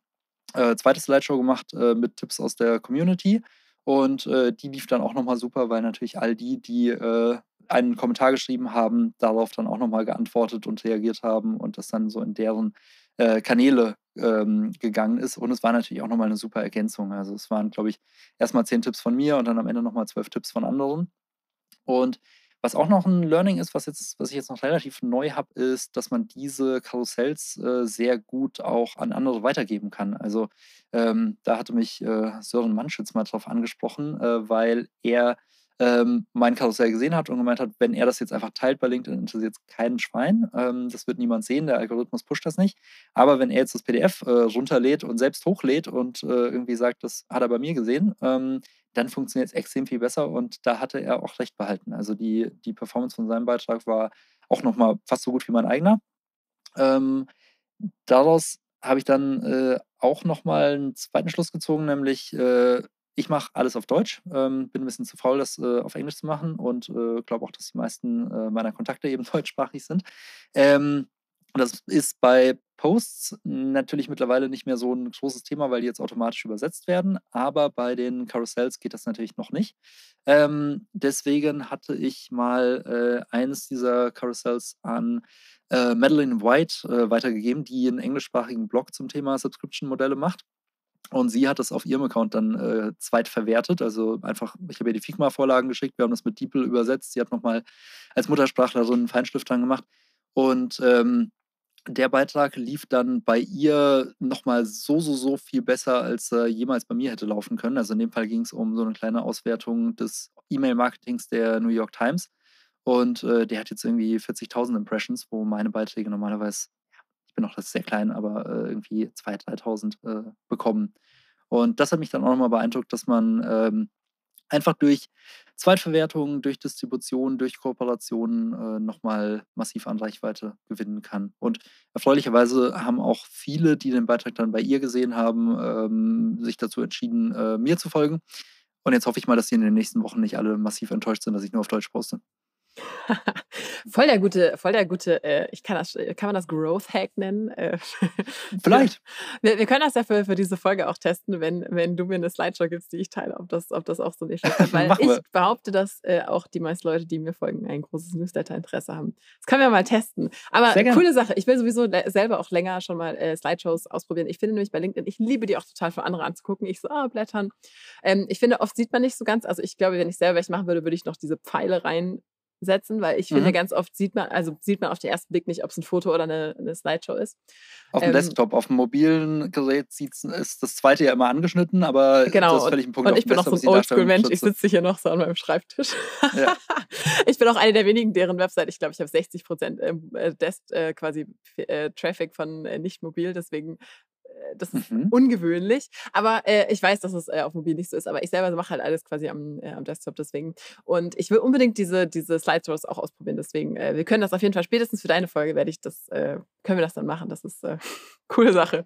äh, zweite Slideshow gemacht äh, mit Tipps aus der Community. Und äh, die lief dann auch nochmal super, weil natürlich all die, die äh, einen Kommentar geschrieben haben, darauf dann auch nochmal geantwortet und reagiert haben und das dann so in deren äh, Kanäle ähm, gegangen ist. Und es war natürlich auch nochmal eine super Ergänzung. Also es waren, glaube ich, erstmal zehn Tipps von mir und dann am Ende nochmal zwölf Tipps von anderen. Und Was auch noch ein Learning ist, was, jetzt, was ich jetzt noch relativ neu habe, ist, dass man diese Karussells äh, sehr gut auch an andere weitergeben kann. Also ähm, da hatte mich äh, Sören Manschitz mal drauf angesprochen, äh, weil er ähm, mein Karussell gesehen hat und gemeint hat, wenn er das jetzt einfach teilt bei LinkedIn, interessiert es keinen Schwein. Ähm, das wird niemand sehen, der Algorithmus pusht das nicht. Aber wenn er jetzt das PDF äh, runterlädt und selbst hochlädt und äh, irgendwie sagt, das hat er bei mir gesehen, ähm, dann funktioniert es extrem viel besser und da hatte er auch recht behalten. Also die, die Performance von seinem Beitrag war auch nochmal fast so gut wie mein eigener. Ähm, daraus habe ich dann äh, auch nochmal einen zweiten Schluss gezogen, nämlich äh, ich mache alles auf Deutsch, ähm, bin ein bisschen zu faul, das äh, auf Englisch zu machen und äh, glaube auch, dass die meisten äh, meiner Kontakte eben [LAUGHS] deutschsprachig sind. Ähm, das ist bei Posts natürlich mittlerweile nicht mehr so ein großes Thema, weil die jetzt automatisch übersetzt werden, aber bei den Carousels geht das natürlich noch nicht. Ähm, deswegen hatte ich mal äh, eines dieser Carousels an äh, Madeline White äh, weitergegeben, die einen englischsprachigen Blog zum Thema Subscription-Modelle macht. Und sie hat das auf ihrem Account dann äh, zweitverwertet. Also einfach, ich habe ihr die Figma-Vorlagen geschickt, wir haben das mit DeepL übersetzt. Sie hat nochmal als Muttersprachler so einen Feinschliff dran gemacht. Und ähm, der Beitrag lief dann bei ihr nochmal so, so, so viel besser, als er jemals bei mir hätte laufen können. Also in dem Fall ging es um so eine kleine Auswertung des E-Mail-Marketings der New York Times. Und äh, der hat jetzt irgendwie 40.000 Impressions, wo meine Beiträge normalerweise bin auch das sehr klein, aber äh, irgendwie 2.000, 3.000 äh, bekommen. Und das hat mich dann auch nochmal beeindruckt, dass man ähm, einfach durch Zweitverwertungen, durch Distribution, durch Kooperationen äh, nochmal massiv an Reichweite gewinnen kann. Und erfreulicherweise haben auch viele, die den Beitrag dann bei ihr gesehen haben, ähm, sich dazu entschieden, äh, mir zu folgen. Und jetzt hoffe ich mal, dass sie in den nächsten Wochen nicht alle massiv enttäuscht sind, dass ich nur auf Deutsch poste. [LAUGHS] voll der gute, voll der gute, äh, ich kann das, kann man das Growth Hack nennen? Äh, [LAUGHS] Vielleicht. Wir, wir, können das ja für, für diese Folge auch testen, wenn, wenn du mir eine Slideshow gibst, die ich teile, ob das, ob das auch so ein Effekt hat. Weil ich behaupte, dass äh, auch die meisten Leute, die mir folgen, ein großes Newsletter-Interesse haben. Das können wir mal testen. Aber coole Sache. Ich will sowieso selber auch länger schon mal äh, Slideshows ausprobieren. Ich finde nämlich bei LinkedIn, ich liebe die auch total für andere anzugucken. Ich so, ah, blättern. Ähm, ich finde, oft sieht man nicht so ganz, also ich glaube, wenn ich selber welche machen würde, würde ich noch diese Pfeile rein setzen, weil ich mhm. finde, ganz oft sieht man, also sieht man auf den ersten Blick nicht, ob es ein Foto oder eine, eine Slideshow ist. Auf dem ähm, Desktop, auf dem mobilen Gerät sieht's, ist das zweite ja immer angeschnitten, aber genau, das ist völlig ein Punkt. Und ich bin noch so ein Oldschool-Mensch, ich sitze hier noch so an meinem Schreibtisch. Ja. [LAUGHS] ich bin auch eine der wenigen, deren Website, ich glaube, ich habe 60 Prozent ähm, äh, Desk äh, quasi äh, Traffic von äh, nicht mobil, deswegen das ist mhm. ungewöhnlich. Aber äh, ich weiß, dass es äh, auf Mobil nicht so ist. Aber ich selber mache halt alles quasi am, äh, am Desktop deswegen. Und ich will unbedingt diese, diese Slideshows auch ausprobieren. Deswegen, äh, wir können das auf jeden Fall spätestens für deine Folge werde ich das, äh, können wir das dann machen. Das ist eine [LAUGHS] coole Sache.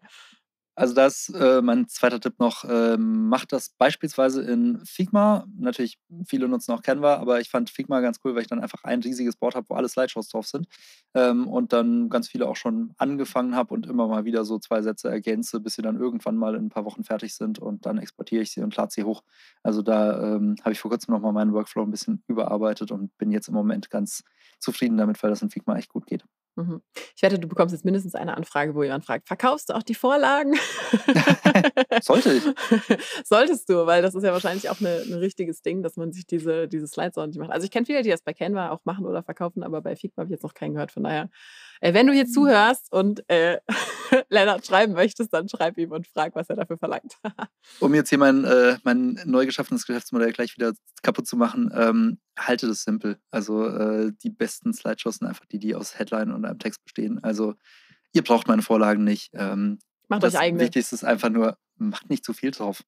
Also da ist äh, mein zweiter Tipp noch, äh, macht das beispielsweise in Figma. Natürlich, viele nutzen auch Canva, aber ich fand Figma ganz cool, weil ich dann einfach ein riesiges Board habe, wo alle Slideshows drauf sind. Ähm, und dann ganz viele auch schon angefangen habe und immer mal wieder so zwei Sätze ergänze, bis sie dann irgendwann mal in ein paar Wochen fertig sind und dann exportiere ich sie und lade sie hoch. Also da ähm, habe ich vor kurzem nochmal meinen Workflow ein bisschen überarbeitet und bin jetzt im Moment ganz zufrieden damit, weil das in Figma echt gut geht. Mhm. Ich wette, du bekommst jetzt mindestens eine Anfrage, wo jemand fragt: Verkaufst du auch die Vorlagen? [LAUGHS] Sollte ich. [LAUGHS] Solltest du, weil das ist ja wahrscheinlich auch ein richtiges Ding, dass man sich diese, diese Slides ordentlich macht. Also ich kenne viele, die das bei Canva auch machen oder verkaufen, aber bei Figma habe ich jetzt noch keinen gehört. Von daher, wenn du hier mhm. zuhörst und äh, [LAUGHS] Lennart schreiben möchtest, dann schreib ihm und frag, was er dafür verlangt. [LAUGHS] um jetzt hier mein, äh, mein neu geschaffenes Geschäftsmodell gleich wieder kaputt zu machen, ähm, halte das simpel. Also äh, die besten Slideshows sind einfach die, die aus Headline und einem Text bestehen. Also ihr braucht meine Vorlagen nicht. Ähm, macht euch eigene. Das Wichtigste ist einfach nur, macht nicht zu viel drauf.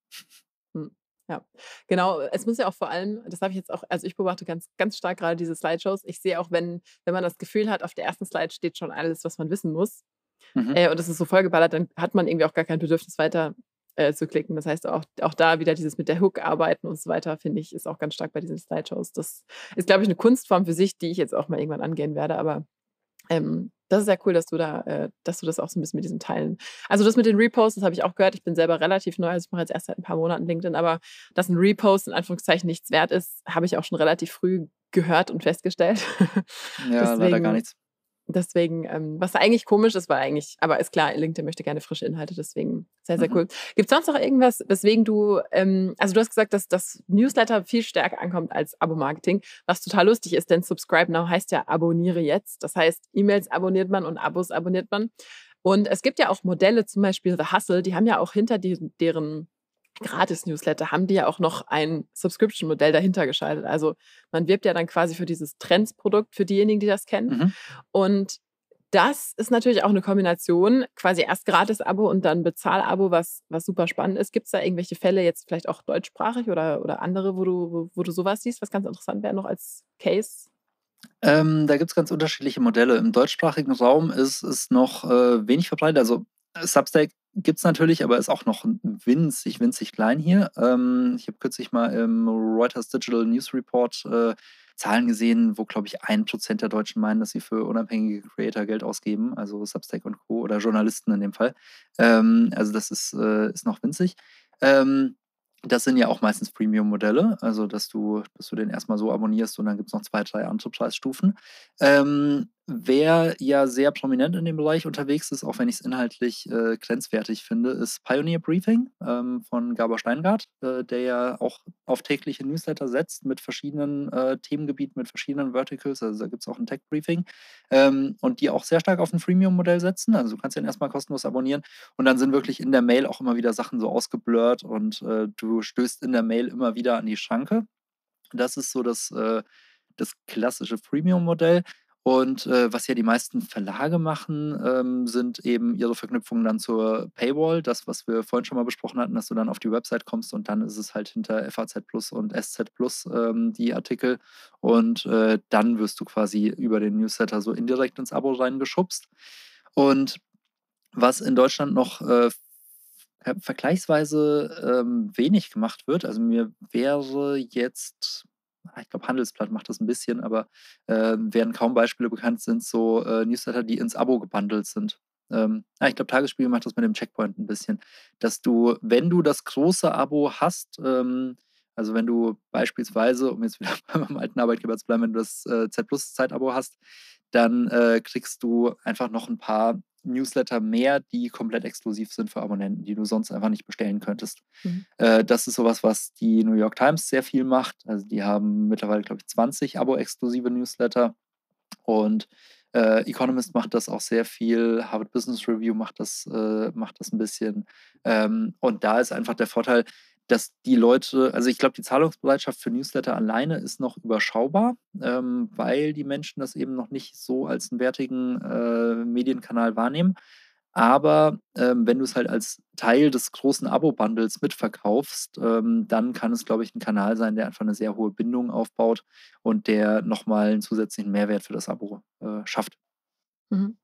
Hm. Ja, genau. Es muss ja auch vor allem, das habe ich jetzt auch, also ich beobachte ganz, ganz stark gerade diese Slideshows. Ich sehe auch, wenn, wenn man das Gefühl hat, auf der ersten Slide steht schon alles, was man wissen muss. Mhm. Äh, und das ist so vollgeballert, dann hat man irgendwie auch gar kein Bedürfnis weiter äh, zu klicken. Das heißt, auch, auch da wieder dieses mit der Hook arbeiten und so weiter, finde ich, ist auch ganz stark bei diesen Slideshows. Das ist, glaube ich, eine Kunstform für sich, die ich jetzt auch mal irgendwann angehen werde. Aber ähm, das ist ja cool, dass du da, äh, dass du das auch so ein bisschen mit diesen Teilen. Also das mit den Reposts, das habe ich auch gehört. Ich bin selber relativ neu, also ich mache jetzt erst seit ein paar Monaten LinkedIn, aber dass ein Repost in Anführungszeichen nichts wert ist, habe ich auch schon relativ früh gehört und festgestellt. [LAUGHS] Ja, Deswegen, leider gar nichts. Deswegen, ähm, was eigentlich komisch ist, war eigentlich, aber ist klar, LinkedIn möchte gerne frische Inhalte, deswegen sehr, sehr mhm. cool. Gibt es sonst noch irgendwas, weswegen du, ähm, also du hast gesagt, dass das Newsletter viel stärker ankommt als Abo-Marketing, was total lustig ist, denn Subscribe Now heißt ja abonniere jetzt. Das heißt, E-Mails abonniert man und Abos abonniert man. Und es gibt ja auch Modelle, zum Beispiel The Hustle, die haben ja auch hinter die, deren Gratis-Newsletter haben die ja auch noch ein Subscription-Modell dahinter geschaltet. Also man wirbt ja dann quasi für dieses Trends-Produkt für diejenigen, die das kennen. Mhm. Und das ist natürlich auch eine Kombination, quasi erst Gratis-Abo und dann Bezahl-Abo, was, was super spannend ist. Gibt es da irgendwelche Fälle, jetzt vielleicht auch deutschsprachig oder, oder andere, wo du, wo, wo du sowas siehst, was ganz interessant wäre noch als Case? Ähm, da gibt es ganz unterschiedliche Modelle. Im deutschsprachigen Raum ist es noch äh, wenig verbreitet. Also Substack gibt es natürlich, aber ist auch noch winzig, winzig klein hier. Ähm, ich habe kürzlich mal im Reuters Digital News Report äh, Zahlen gesehen, wo, glaube ich, ein Prozent der Deutschen meinen, dass sie für unabhängige Creator Geld ausgeben, also Substack und Co. oder Journalisten in dem Fall. Ähm, also das ist, äh, ist noch winzig. Ähm, das sind ja auch meistens Premium-Modelle, also dass du, dass du den erstmal so abonnierst und dann gibt es noch zwei, drei andere Preisstufen. Ähm, wer ja sehr prominent in dem Bereich unterwegs ist, auch wenn ich es inhaltlich äh, grenzwertig finde, ist Pioneer Briefing ähm, von Gabor Steingart, äh, der ja auch auf tägliche Newsletter setzt mit verschiedenen äh, Themengebieten, mit verschiedenen Verticals. Also da gibt es auch ein Tech-Briefing ähm, und die auch sehr stark auf ein Freemium-Modell setzen. Also du kannst den erstmal kostenlos abonnieren und dann sind wirklich in der Mail auch immer wieder Sachen so ausgeblurrt und äh, du stößt in der Mail immer wieder an die Schranke. Das ist so das, äh, das klassische Freemium-Modell. Und äh, was ja die meisten Verlage machen, ähm, sind eben ihre Verknüpfungen dann zur Paywall. Das, was wir vorhin schon mal besprochen hatten, dass du dann auf die Website kommst und dann ist es halt hinter FAZ Plus und SZ Plus ähm, die Artikel. Und äh, dann wirst du quasi über den Newsletter so indirekt ins Abo reingeschubst. Und was in Deutschland noch äh, vergleichsweise ähm, wenig gemacht wird, also mir wäre jetzt ich glaube, Handelsblatt macht das ein bisschen, aber äh, während kaum Beispiele bekannt sind, so äh, Newsletter, die ins Abo gebundelt sind. Ähm, ja, ich glaube, Tagesspiegel macht das mit dem Checkpoint ein bisschen, dass du, wenn du das große Abo hast, ähm, also wenn du beispielsweise, um jetzt [LAUGHS] wieder beim alten Arbeitgeber zu bleiben, wenn du das äh, Z Plus Zeitabo hast, dann äh, kriegst du einfach noch ein paar Newsletter mehr, die komplett exklusiv sind für Abonnenten, die du sonst einfach nicht bestellen könntest. Mhm. Äh, das ist sowas, was die New York Times sehr viel macht. Also die haben mittlerweile, glaube ich, 20 Abo-exklusive Newsletter. Und äh, Economist macht das auch sehr viel, Harvard Business Review macht das, äh, macht das ein bisschen. Ähm, und da ist einfach der Vorteil, dass die Leute, also ich glaube, die Zahlungsbereitschaft für Newsletter alleine ist noch überschaubar, ähm, weil die Menschen das eben noch nicht so als einen wertigen äh, Medienkanal wahrnehmen. Aber ähm, wenn du es halt als Teil des großen Abo-Bundles mitverkaufst, ähm, dann kann es, glaube ich, ein Kanal sein, der einfach eine sehr hohe Bindung aufbaut und der nochmal einen zusätzlichen Mehrwert für das Abo äh, schafft. Mhm.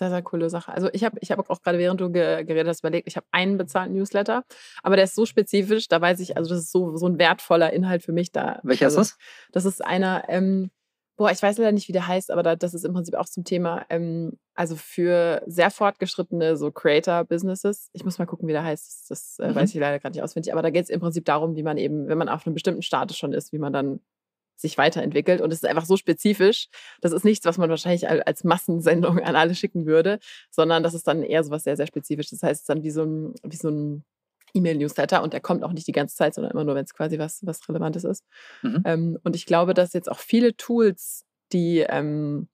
Sehr, sehr coole Sache. Also ich habe ich hab auch gerade, während du ge geredet hast, überlegt, ich habe einen bezahlten Newsletter, aber der ist so spezifisch, da weiß ich, also das ist so, so ein wertvoller Inhalt für mich da. Welcher also, ist das? Das ist einer, ähm, boah, ich weiß leider nicht, wie der heißt, aber da, das ist im Prinzip auch zum Thema, ähm, also für sehr fortgeschrittene so Creator-Businesses. Ich muss mal gucken, wie der heißt. Das, das äh, mhm. weiß ich leider gerade nicht auswendig, aber da geht es im Prinzip darum, wie man eben, wenn man auf einem bestimmten Status schon ist, wie man dann sich weiterentwickelt. Und es ist einfach so spezifisch. Das ist nichts, was man wahrscheinlich als Massensendung an alle schicken würde, sondern das ist dann eher so was sehr, sehr Spezifisches. Das heißt, es ist dann wie so ein, wie so ein E-Mail-Newsletter und der kommt auch nicht die ganze Zeit, sondern immer nur, wenn es quasi was, was Relevantes ist. Mhm. Ähm, und ich glaube, dass jetzt auch viele Tools, die, ähm,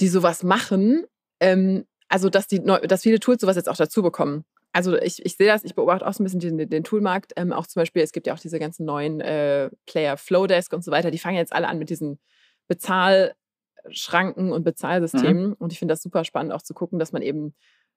die sowas machen, ähm, also dass, die, dass viele Tools sowas jetzt auch dazu bekommen also ich, ich sehe das, ich beobachte auch so ein bisschen den, den Toolmarkt. Ähm, auch zum Beispiel, es gibt ja auch diese ganzen neuen äh, Player Flowdesk und so weiter, die fangen jetzt alle an mit diesen Bezahlschranken und Bezahlsystemen. Mhm. Und ich finde das super spannend, auch zu gucken, dass man eben,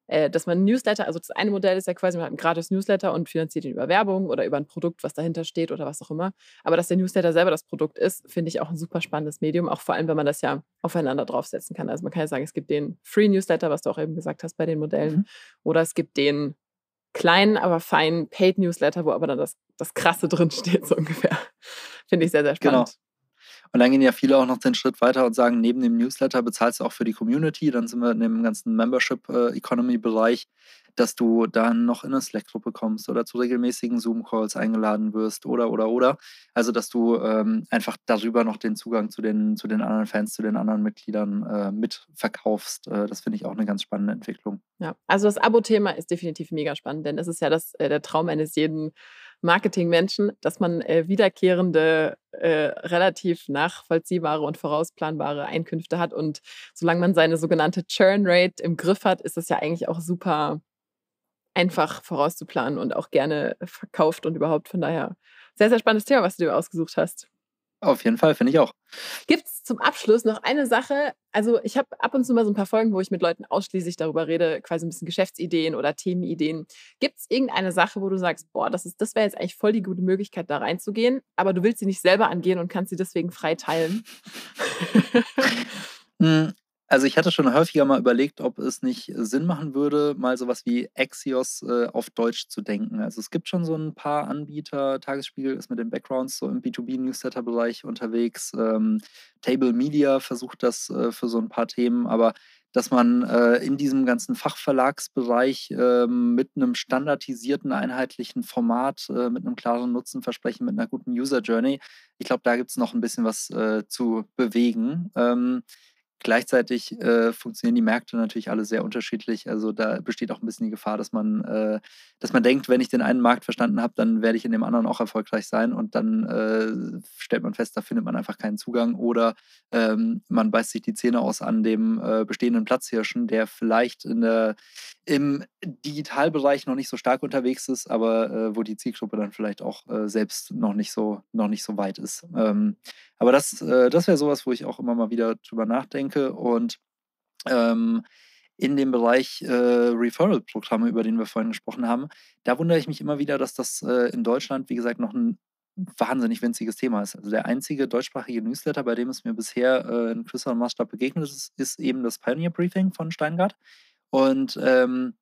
äh, dass man Newsletter, also das eine Modell ist ja quasi, man hat ein gratis Newsletter und finanziert ihn über Werbung oder über ein Produkt, was dahinter steht oder was auch immer. Aber dass der Newsletter selber das Produkt ist, finde ich auch ein super spannendes Medium, auch vor allem, wenn man das ja aufeinander draufsetzen kann. Also man kann ja sagen, es gibt den Free Newsletter, was du auch eben gesagt hast bei den Modellen, mhm. oder es gibt den kleinen, aber feinen Paid-Newsletter, wo aber dann das, das Krasse drin steht, so ungefähr. Finde ich sehr, sehr spannend. Genau. Und dann gehen ja viele auch noch den Schritt weiter und sagen, neben dem Newsletter bezahlst du auch für die Community. Dann sind wir in dem ganzen Membership-Economy-Bereich. Dass du dann noch in eine Slack-Gruppe kommst oder zu regelmäßigen Zoom-Calls eingeladen wirst oder, oder, oder. Also, dass du ähm, einfach darüber noch den Zugang zu den, zu den anderen Fans, zu den anderen Mitgliedern äh, mitverkaufst. Äh, das finde ich auch eine ganz spannende Entwicklung. Ja, also das Abo-Thema ist definitiv mega spannend, denn es ist ja das, äh, der Traum eines jeden Marketingmenschen, dass man äh, wiederkehrende, äh, relativ nachvollziehbare und vorausplanbare Einkünfte hat. Und solange man seine sogenannte Churn Rate im Griff hat, ist es ja eigentlich auch super einfach vorauszuplanen und auch gerne verkauft und überhaupt. Von daher sehr, sehr spannendes Thema, was du dir ausgesucht hast. Auf jeden Fall, finde ich auch. Gibt es zum Abschluss noch eine Sache? Also, ich habe ab und zu mal so ein paar Folgen, wo ich mit Leuten ausschließlich darüber rede, quasi ein bisschen Geschäftsideen oder Themenideen. Gibt es irgendeine Sache, wo du sagst, boah, das, das wäre jetzt eigentlich voll die gute Möglichkeit, da reinzugehen, aber du willst sie nicht selber angehen und kannst sie deswegen frei teilen? [LAUGHS] Also ich hatte schon häufiger mal überlegt, ob es nicht Sinn machen würde, mal sowas wie Axios äh, auf Deutsch zu denken. Also es gibt schon so ein paar Anbieter, Tagesspiegel ist mit den Backgrounds so im B2B-Newsletter-Bereich unterwegs. Ähm, Table Media versucht das äh, für so ein paar Themen, aber dass man äh, in diesem ganzen Fachverlagsbereich äh, mit einem standardisierten, einheitlichen Format, äh, mit einem klaren Nutzenversprechen, mit einer guten User Journey, ich glaube, da gibt es noch ein bisschen was äh, zu bewegen. Ähm, Gleichzeitig äh, funktionieren die Märkte natürlich alle sehr unterschiedlich. Also da besteht auch ein bisschen die Gefahr, dass man, äh, dass man denkt, wenn ich den einen Markt verstanden habe, dann werde ich in dem anderen auch erfolgreich sein. Und dann äh, stellt man fest, da findet man einfach keinen Zugang. Oder ähm, man beißt sich die Zähne aus an dem äh, bestehenden Platzhirschen, der vielleicht in der, im Digitalbereich noch nicht so stark unterwegs ist, aber äh, wo die Zielgruppe dann vielleicht auch äh, selbst noch nicht so, noch nicht so weit ist. Ähm, aber das, das wäre sowas, wo ich auch immer mal wieder drüber nachdenke. Und ähm, in dem Bereich äh, Referral-Programme, über den wir vorhin gesprochen haben, da wundere ich mich immer wieder, dass das äh, in Deutschland, wie gesagt, noch ein wahnsinnig winziges Thema ist. Also der einzige deutschsprachige Newsletter, bei dem es mir bisher äh, in größerem Maßstab begegnet ist, ist eben das Pioneer Briefing von Steingart. Und ähm,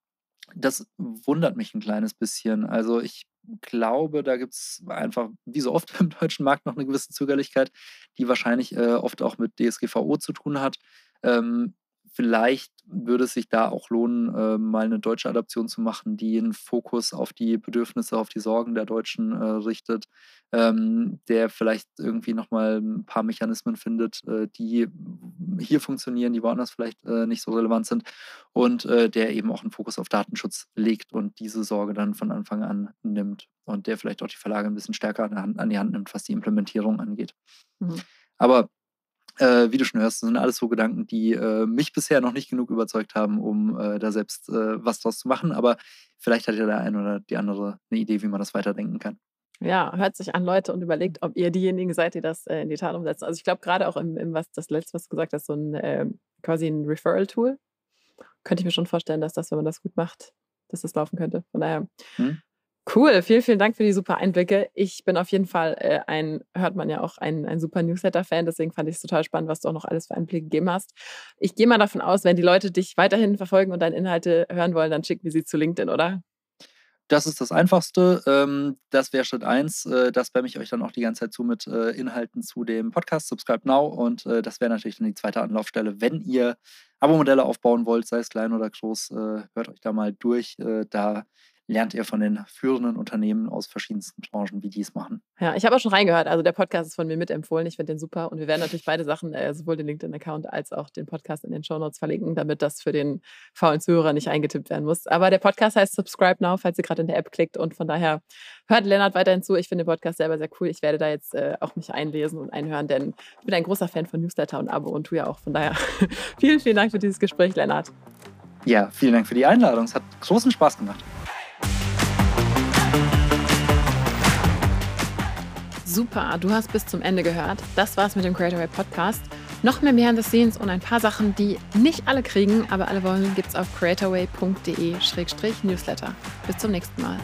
das wundert mich ein kleines bisschen. Also ich glaube, da gibt es einfach, wie so oft [LAUGHS] im deutschen Markt, noch eine gewisse Zögerlichkeit, die wahrscheinlich äh, oft auch mit DSGVO zu tun hat. Ähm, vielleicht würde es sich da auch lohnen, äh, mal eine deutsche Adaption zu machen, die einen Fokus auf die Bedürfnisse, auf die Sorgen der Deutschen äh, richtet, ähm, der vielleicht irgendwie nochmal ein paar Mechanismen findet, äh, die hier funktionieren, die woanders vielleicht äh, nicht so relevant sind und äh, der eben auch einen Fokus auf Datenschutz legt und diese Sorge dann von Anfang an nimmt und der vielleicht auch die Verlage ein bisschen stärker an, an die Hand nimmt, was die Implementierung angeht. Mhm. Aber äh, wie du schon hörst, sind alles so Gedanken, die äh, mich bisher noch nicht genug überzeugt haben, um äh, da selbst äh, was draus zu machen. Aber vielleicht hat ja der eine oder die andere eine Idee, wie man das weiterdenken kann. Ja, hört sich an, Leute, und überlegt, ob ihr diejenigen seid, die das äh, in die Tat umsetzt. Also ich glaube gerade auch im, im, was das letzte, was du gesagt hast, so ein ähm, quasi ein Referral-Tool. Könnte ich mir schon vorstellen, dass das, wenn man das gut macht, dass das laufen könnte. Von daher hm. Cool, vielen, vielen Dank für die super Einblicke. Ich bin auf jeden Fall äh, ein, hört man ja auch, ein, ein super Newsletter-Fan. Deswegen fand ich es total spannend, was du auch noch alles für Einblicke gegeben hast. Ich gehe mal davon aus, wenn die Leute dich weiterhin verfolgen und deine Inhalte hören wollen, dann schicken wir sie zu LinkedIn, oder? Das ist das Einfachste. Ähm, das wäre Schritt eins. Äh, das spamme ich euch dann auch die ganze Zeit zu mit äh, Inhalten zu dem Podcast. Subscribe now. Und äh, das wäre natürlich dann die zweite Anlaufstelle. Wenn ihr Abo-Modelle aufbauen wollt, sei es klein oder groß, hört euch da mal durch. Da lernt ihr von den führenden Unternehmen aus verschiedensten Branchen, wie die es machen. Ja, ich habe auch schon reingehört. Also der Podcast ist von mir mitempfohlen. Ich finde den super. Und wir werden natürlich beide Sachen, äh, sowohl den LinkedIn-Account als auch den Podcast in den Show Notes verlinken, damit das für den faulen Zuhörer nicht eingetippt werden muss. Aber der Podcast heißt Subscribe Now, falls ihr gerade in der App klickt. Und von daher hört Lennart weiterhin zu. Ich finde den Podcast selber sehr cool. Ich werde da jetzt äh, auch mich einlesen und einhören, denn ich bin ein großer Fan von Newsletter und Abo und du ja auch. Von daher [LAUGHS] vielen, vielen Dank für dieses Gespräch, Lennart. Ja, vielen Dank für die Einladung. Es hat großen Spaß gemacht. Super, du hast bis zum Ende gehört. Das war's mit dem Creator Podcast. Noch mehr Behind the Scenes und ein paar Sachen, die nicht alle kriegen, aber alle wollen, gibt's auf creatorway.de-newsletter. Bis zum nächsten Mal.